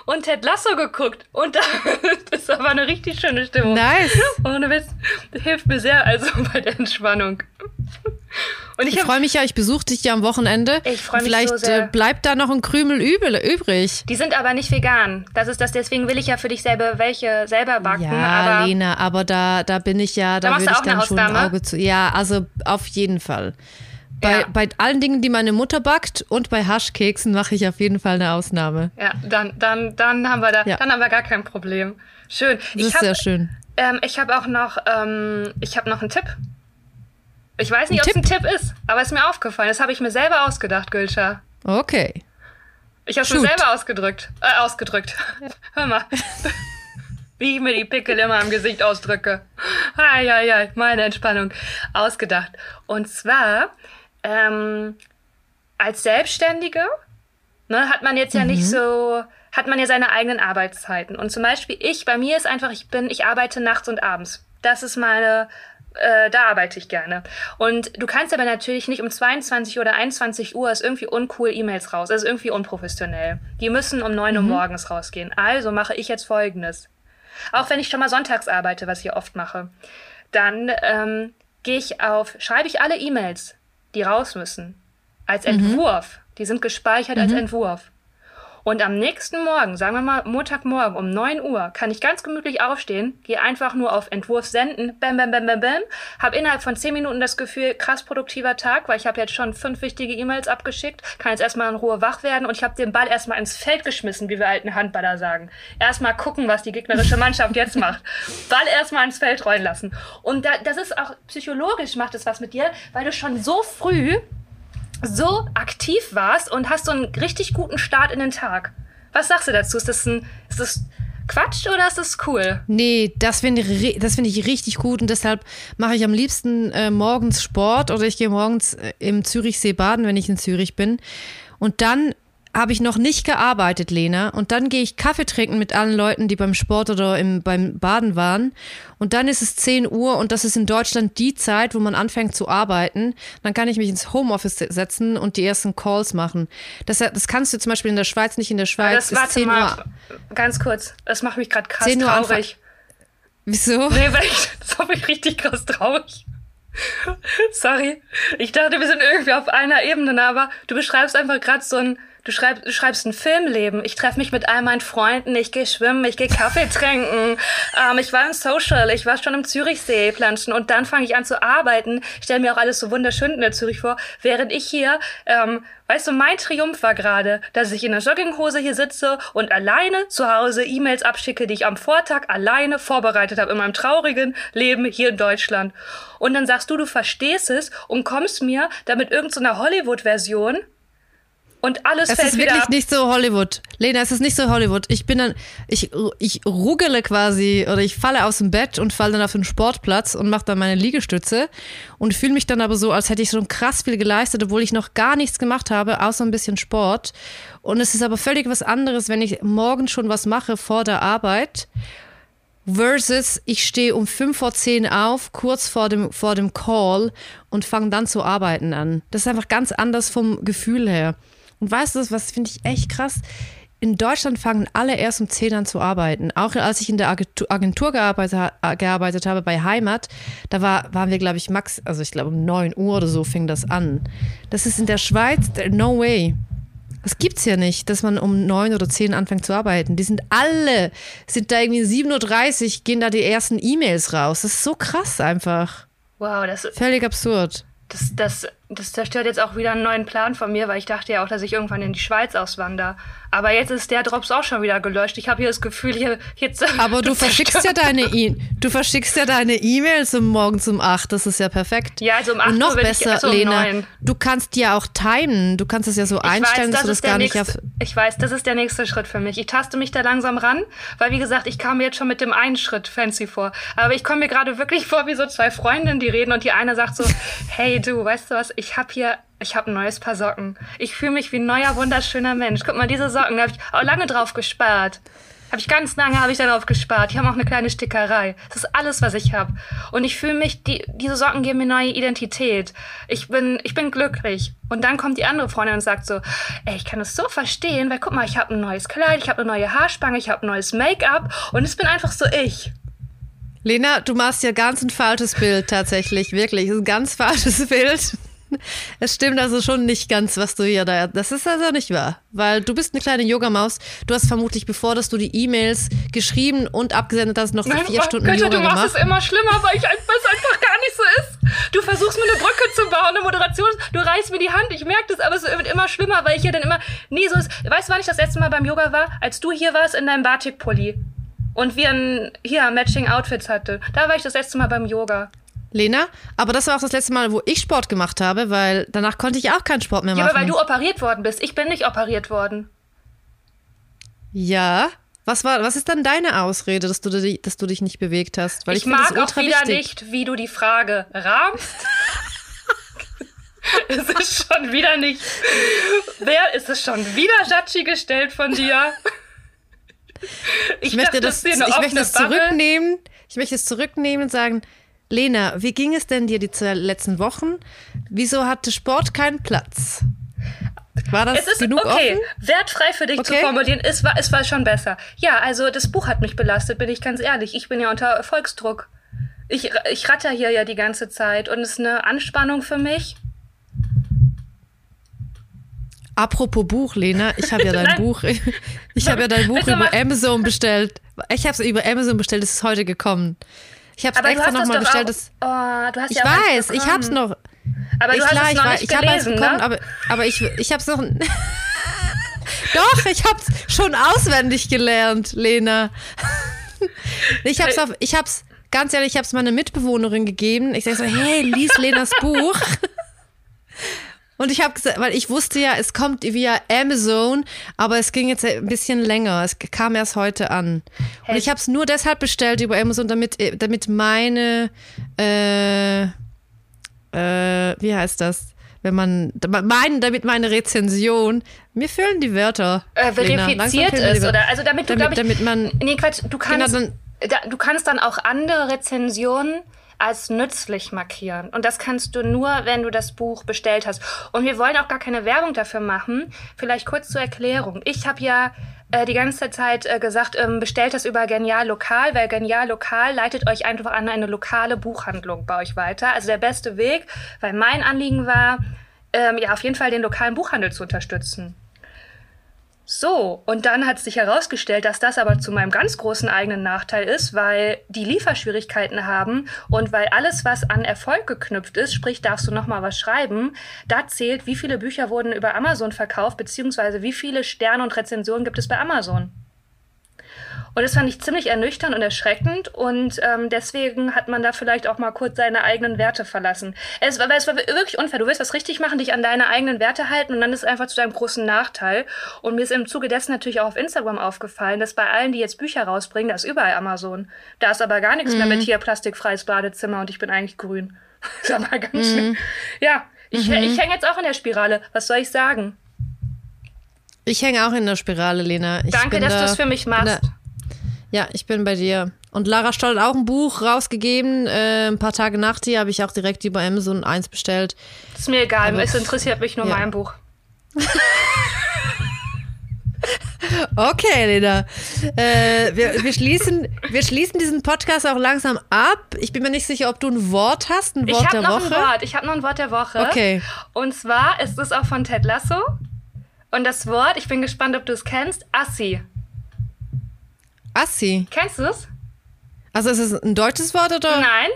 und Ted Lasso geguckt. Und da *laughs* das ist aber eine richtig schöne Stimmung. Nice. Ohne Witz. Das hilft mir sehr also *laughs* bei der Entspannung. Und ich, Ich freue mich ja, ich besuche dich ja am Wochenende. Ich freu mich Vielleicht so sehr. äh, bleibt da noch ein Krümel übel, übrig. die sind aber nicht vegan. Das ist das, deswegen will ich ja für dich selber welche selber backen. Ja, aber Lena, aber da, da bin ich ja, da, Da machst würde du ich auch eine dann schon ein Ausnahme? Auge zu. Ja, also auf jeden Fall. Bei, Ja. bei allen Dingen, die meine Mutter backt und bei Haschkeksen mache ich auf jeden Fall eine Ausnahme. ja, dann, dann, dann haben wir da, Ja. dann haben wir gar kein Problem. Schön. Das Ich ist habe sehr schön. ähm, ich hab auch noch, ähm, ich habe noch einen Tipp. Ich weiß nicht, ob es Ein Tipp ist, aber es ist mir aufgefallen. Das habe ich mir selber ausgedacht, Gülscha. Okay. Ich habe es mir selber ausgedrückt. Äh, ausgedrückt. *laughs* Hör mal. *laughs* Wie ich mir die Pickel immer im Gesicht ausdrücke. Eieiei, meine Entspannung. Ausgedacht. Und zwar, ähm, als Selbstständige ne, hat man jetzt ja nicht so, hat man ja seine eigenen Arbeitszeiten. Und zum Beispiel ich, bei mir ist einfach, ich bin, ich arbeite nachts und abends. Das ist meine, äh, da arbeite ich gerne. Und du kannst aber natürlich nicht um 22 oder 21 Uhr ist irgendwie uncool E-Mails raus. Das ist irgendwie unprofessionell. Die müssen um 9 Uhr morgens rausgehen. Also mache ich jetzt folgendes. Auch wenn ich schon mal sonntags arbeite, was ich oft mache, dann ähm, gehe ich auf, schreibe ich alle E-Mails, die raus müssen, als Entwurf. Die sind gespeichert als Entwurf. Und am nächsten Morgen, sagen wir mal Montagmorgen um 9 Uhr, kann ich ganz gemütlich aufstehen, gehe einfach nur auf Entwurf senden, bam, bam, bam, bam, bam, habe innerhalb von 10 Minuten das Gefühl, krass produktiver Tag, weil ich habe jetzt schon fünf wichtige E-Mails abgeschickt, kann jetzt erstmal in Ruhe wach werden und ich habe den Ball erstmal ins Feld geschmissen, wie wir alten Handballer sagen. Erstmal gucken, was die gegnerische *laughs* Mannschaft jetzt macht. Ball erstmal ins Feld rollen lassen. Und da, das ist auch psychologisch macht es was mit dir, weil du schon so früh so aktiv warst und hast so einen richtig guten Start in den Tag. Was sagst du dazu? Ist das, ein, ist das Quatsch oder ist das cool? Nee, das finde ich, find ich richtig gut und deshalb mache ich am liebsten äh, morgens Sport oder ich gehe morgens äh, im Zürichsee baden, wenn ich in Zürich bin. Und dann habe ich noch nicht gearbeitet, Lena. Und dann gehe ich Kaffee trinken mit allen Leuten, die beim Sport oder im, beim Baden waren. Und dann ist es 10 Uhr und das ist in Deutschland die Zeit, wo man anfängt zu arbeiten. Dann kann ich mich ins Homeoffice setzen und die ersten Calls machen. Das, das kannst du zum Beispiel in der Schweiz nicht in der Schweiz. Das, warte 10 mal, Uhr. ganz kurz. Das macht mich gerade krass traurig. Wieso? Nee, weil ich, das macht mich richtig krass traurig. Sorry. Ich dachte, wir sind irgendwie auf einer Ebene, aber du beschreibst einfach gerade so ein Du, schreib, du schreibst ein Filmleben. Ich treffe mich mit all meinen Freunden, ich gehe schwimmen, ich gehe Kaffee trinken. Ähm, ich war im Social, ich war schon im Zürichsee planschen und dann fange ich an zu arbeiten. Ich stelle mir auch alles so wunderschön in der Zürich vor, während ich hier, ähm, weißt du, mein Triumph war gerade, dass ich in der Jogginghose hier sitze und alleine zu Hause E-Mails abschicke, die ich am Vortag alleine vorbereitet habe in meinem traurigen Leben hier in Deutschland. Und dann sagst du, du verstehst es und kommst mir damit irgendeiner so Hollywood-Version und alles es fällt ist wirklich ab. nicht so Hollywood. Lena, es ist nicht so Hollywood. Ich bin dann, ich, ich ruggele quasi oder ich falle aus dem Bett und falle dann auf den Sportplatz und mache dann meine Liegestütze und fühle mich dann aber so, als hätte ich schon krass viel geleistet, obwohl ich noch gar nichts gemacht habe, außer ein bisschen Sport. Und es ist aber völlig was anderes, wenn ich morgen schon was mache vor der Arbeit versus ich stehe um fünf vor zehn auf, kurz vor dem, vor dem Call und fange dann zu arbeiten an. Das ist einfach ganz anders vom Gefühl her. Und weißt du, was finde ich echt krass? In Deutschland fangen alle erst um 10 an zu arbeiten. Auch als ich in der Agentur, gearbeitet, gearbeitet, habe bei Heimat, da war, waren wir, glaube ich, max, also ich glaube um 9 Uhr oder so fing das an. Das ist in der Schweiz, no way. Das gibt's ja nicht, dass man um 9 oder 10 anfängt zu arbeiten. Die sind alle, sind da irgendwie 7.30 Uhr, gehen da die ersten E-Mails raus. Das ist so krass einfach. Wow, das ist. Völlig absurd. Das, das, das zerstört jetzt auch wieder einen neuen Plan von mir, weil ich dachte ja auch, dass ich irgendwann in die Schweiz auswandere. Aber jetzt ist der Drops auch schon wieder gelöscht. Ich habe hier das Gefühl, hier jetzt. Aber du *laughs* verschickst ja deine e du verschickst ja deine E-Mails um morgen um 8. Das ist ja perfekt. Ja, also um 8 Und noch Uhr besser, ich, also um Lena, 9. du kannst ja auch timen. Du kannst es ja so ich einstellen, weiß, das dass du das gar nächste, nicht. Ich weiß, das ist der nächste Schritt für mich. Ich taste mich da langsam ran, weil wie gesagt, ich kam mir jetzt schon mit dem einen Schritt fancy vor. Aber ich komme mir gerade wirklich vor wie so zwei Freundinnen, die reden und die eine sagt so, *laughs* hey du, weißt du was, ich habe hier ich habe ein neues Paar Socken. Ich fühle mich wie ein neuer, wunderschöner Mensch. Guck mal, diese Socken, da habe ich auch lange drauf gespart. Habe ich ganz lange habe ich darauf gespart. Die haben auch eine kleine Stickerei. Das ist alles, was ich habe. Und ich fühle mich, die, diese Socken geben mir neue Identität. Ich bin, ich bin glücklich. Und dann kommt die andere Freundin und sagt so, ey, ich kann das so verstehen, weil guck mal, ich habe ein neues Kleid, ich habe eine neue Haarspange, ich habe neues Make-up und es bin einfach so ich. Lena, du machst ja ganz ein falsches Bild tatsächlich, wirklich. Ein ganz falsches *laughs* Bild. *laughs* Es stimmt also schon nicht ganz, was du hier da. Das ist also nicht wahr. Weil du bist eine kleine Yogamaus. Du hast vermutlich, bevor dass du die E-Mails geschrieben und abgesendet hast, noch Nein, vier Stunden Götter, Yoga du machst gemacht. es immer schlimmer, weil ich einfach, es einfach gar nicht so ist. Du versuchst mir eine Brücke zu bauen, eine Moderation. Du reißt mir die Hand. Ich merke das, aber es wird immer schlimmer, weil ich hier dann immer. Nee, so ist. Weißt du, wann ich das letzte Mal beim Yoga war? Als du hier warst in deinem Batik-Pulli. Und wir ein, hier Matching Outfits hatte. Da war ich das letzte Mal beim Yoga. Lena, aber das war auch das letzte Mal, wo ich Sport gemacht habe, weil danach konnte ich auch keinen Sport mehr machen. Ja, aber weil du operiert worden bist. Ich bin nicht operiert worden. Ja. Was, war, was ist dann deine Ausrede, dass du, dich, dass du dich nicht bewegt hast? Weil ich, ich mag auch wieder wichtig. nicht, wie du die Frage rahmst. *laughs* es ist schon wieder nicht. Wer ist es schon wieder Jatschi gestellt von dir? Ich, ich möchte das, das ich möchte das zurücknehmen. Ich möchte es zurücknehmen und sagen, Lena, wie ging es denn dir die letzten Wochen? Wieso hatte Sport keinen Platz? War das es ist genug okay, offen? wertfrei für dich okay. zu formulieren, es war, es war schon besser. Ja, also das Buch hat mich belastet, bin ich ganz ehrlich. Ich bin ja unter Erfolgsdruck. Ich, ich ratter hier ja die ganze Zeit und es ist eine Anspannung für mich. Apropos Buch, Lena, ich habe ja dein *laughs* Buch, ich habe ja dein Buch über Amazon bestellt. Ich habe es über Amazon bestellt, es ist heute gekommen. Ich habe es extra nochmal bestellt. Das, oh, du hast ich ja weiß, ich habe es noch. Aber ich, du hast klar, es noch ich, nicht ich habe es gelesen, bekommen, ne? aber, aber ich, ich habe es noch. *laughs* Doch, ich habe es schon auswendig gelernt, Lena. *laughs* Ich habe es auf, ich habe es ganz ehrlich, ich habe es meiner Mitbewohnerin gegeben. Ich sage so, hey, lies Lenas Buch. *laughs* Und ich habe gesagt, weil ich wusste ja, es kommt via Amazon, aber es ging jetzt ein bisschen länger. Es kam erst heute an. Und Hey. ich habe es nur deshalb bestellt über Amazon, damit, damit meine, äh, äh, wie heißt das? Wenn man, mein, damit meine Rezension, mir fehlen die Wörter. äh, verifiziert ist oder also damit du Damit- ich, damit man- nee Quatsch du kannst Genau, da, du kannst dann auch andere Rezensionen als nützlich markieren und das kannst du nur wenn du das Buch bestellt hast und wir wollen auch gar keine Werbung dafür machen vielleicht kurz zur Erklärung ich habe ja äh, die ganze Zeit äh, gesagt, ähm, bestellt das über Genial Lokal, weil Genial Lokal leitet euch einfach an eine lokale Buchhandlung bei euch weiter. Also der beste Weg, weil mein Anliegen war, ähm, ja, auf jeden Fall den lokalen Buchhandel zu unterstützen. So, und dann hat sich herausgestellt, dass das aber zu meinem ganz großen eigenen Nachteil ist, weil die Lieferschwierigkeiten haben und weil alles, was an Erfolg geknüpft ist, sprich, darfst du nochmal was schreiben, da zählt, wie viele Bücher wurden über Amazon verkauft, beziehungsweise wie viele Sterne und Rezensionen gibt es bei Amazon. Und das fand ich ziemlich ernüchternd und erschreckend und ähm, deswegen hat man da vielleicht auch mal kurz seine eigenen Werte verlassen. Es war, es war wirklich unfair. Du willst was richtig machen, dich an deine eigenen Werte halten und dann ist es einfach zu deinem großen Nachteil. Und mir ist im Zuge dessen natürlich auch auf Instagram aufgefallen, dass bei allen, die jetzt Bücher rausbringen, da ist überall Amazon. Da ist aber gar nichts mehr mit hier plastikfreies Badezimmer und ich bin eigentlich grün. *laughs* ist aber ganz schön. Ja, ich, ich hänge jetzt auch in der Spirale. Was soll ich sagen? Ich hänge auch in der Spirale, Lena. Ich Danke, dass da- du es für mich machst. Ja, ich bin bei dir. Und Lara Stoll hat auch ein Buch rausgegeben. Äh, ein paar Tage nach dir habe ich auch direkt über Amazon eins bestellt. Ist mir egal, Aber- es interessiert mich nur Ja. mein Buch. *laughs* Okay, Lena. Äh, wir, wir, schließen, wir schließen diesen Podcast auch langsam ab. Ich bin mir nicht sicher, ob du ein Wort hast, ein Ich Wort habe der noch Woche. ein Wort. Ich habe noch ein Wort der Woche. Okay. Und zwar ist es auch von Ted Lasso. Und das Wort, ich bin gespannt, ob du es kennst, Assi. Assi. Kennst du es? Also ist es ein deutsches Wort oder Nein.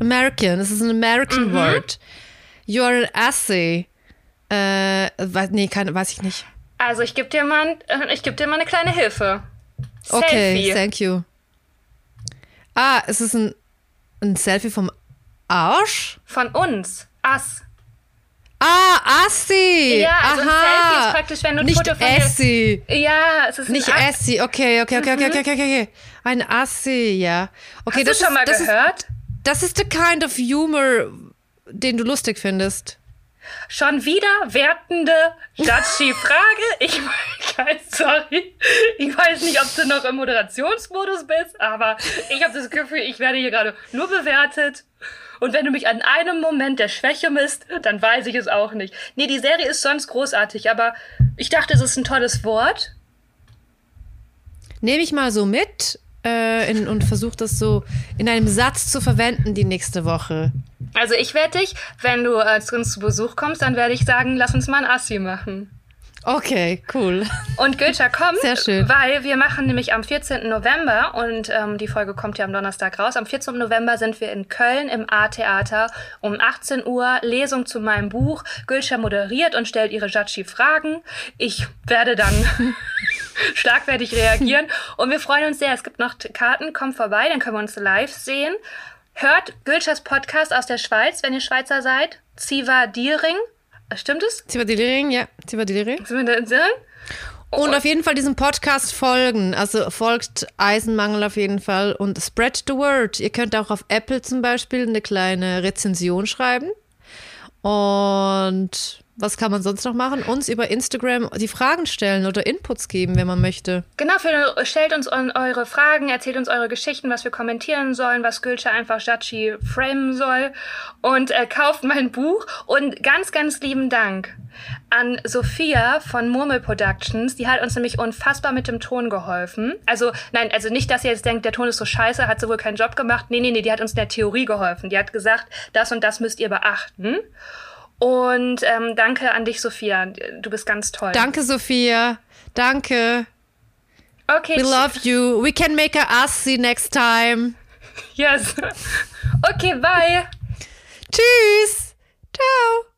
American? Es ist ein American Mhm. Word. You are an Assi. Äh, nee, keine, weiß ich nicht. Also ich gebe dir, mal, äh, ich geb dir mal eine kleine Hilfe. Okay, Selfie. thank you. Ah, es ist ein, ein Selfie vom Arsch? Von uns. Ass. Ah, Assi! Ja, also ein Aha. Selfie ist praktisch, wenn du ein Nicht Foto von dir- Essi. Ja, es ist Nicht ein Ass. Essi. Okay, okay, okay, okay, okay, okay, okay. Ein Assi, ja. Okay, Hast das du schon ist, mal das gehört? Ist, das ist the kind of humor, den du lustig findest. Schon wieder wertende Judgy-Frage. *laughs* Ich weiß, sorry. Ich weiß nicht, ob du noch im Moderationsmodus bist, aber ich habe das Gefühl, ich werde hier gerade nur bewertet. Und wenn du mich an einem Moment der Schwäche misst, dann weiß ich es auch nicht. Nee, die Serie ist sonst großartig, aber ich dachte, es ist ein tolles Wort. Nehme ich mal so mit äh, in, und versuche das so in einem Satz zu verwenden die nächste Woche. Also ich werde dich, wenn du äh, zu uns zu Besuch kommst, dann werde ich sagen, lass uns mal ein Assi machen. Okay, cool. Und Gülscha kommt, Sehr schön. weil wir machen nämlich am 14. November und ähm, die Folge kommt ja am Donnerstag raus. Am 14. November sind wir in Köln im A-Theater um 18 Uhr. Lesung zu meinem Buch. Gülscha moderiert und stellt ihre Jatschi Fragen. Ich werde dann *laughs* schlagfertig reagieren und wir freuen uns sehr. Es gibt noch Karten, kommt vorbei, dann können wir uns live sehen. Hört Gülschas Podcast aus der Schweiz, wenn ihr Schweizer seid. Ziva Diering. Stimmt es? Zivadiliring, ja, Zivadiliring. Drin? Und auf jeden Fall diesem Podcast folgen. Also folgt Eisenmangel auf jeden Fall und spread the word. Ihr könnt auch auf Apple zum Beispiel eine kleine Rezension schreiben. Und was kann man sonst noch machen? Uns über Instagram die Fragen stellen oder Inputs geben, wenn man möchte. Genau, für, stellt uns eu- eure Fragen, erzählt uns eure Geschichten, was wir kommentieren sollen, was Gülscha einfach Jatschi framen soll und äh, kauft mein Buch. Und ganz, ganz lieben Dank an Sophia von Murmel Productions. Die hat uns nämlich unfassbar mit dem Ton geholfen. Also, nein, also nicht, dass ihr jetzt denkt, der Ton ist so scheiße, hat sie wohl keinen Job gemacht. Nee, nee, nee, die hat uns in der Theorie geholfen. Die hat gesagt, das und das müsst ihr beachten. Und ähm, danke an dich, Sophia. Du bist ganz toll. Danke, Sophia. Danke. Okay. We love you. We can make a Assi next time. Yes. *laughs* Okay, bye. Tschüss. Ciao.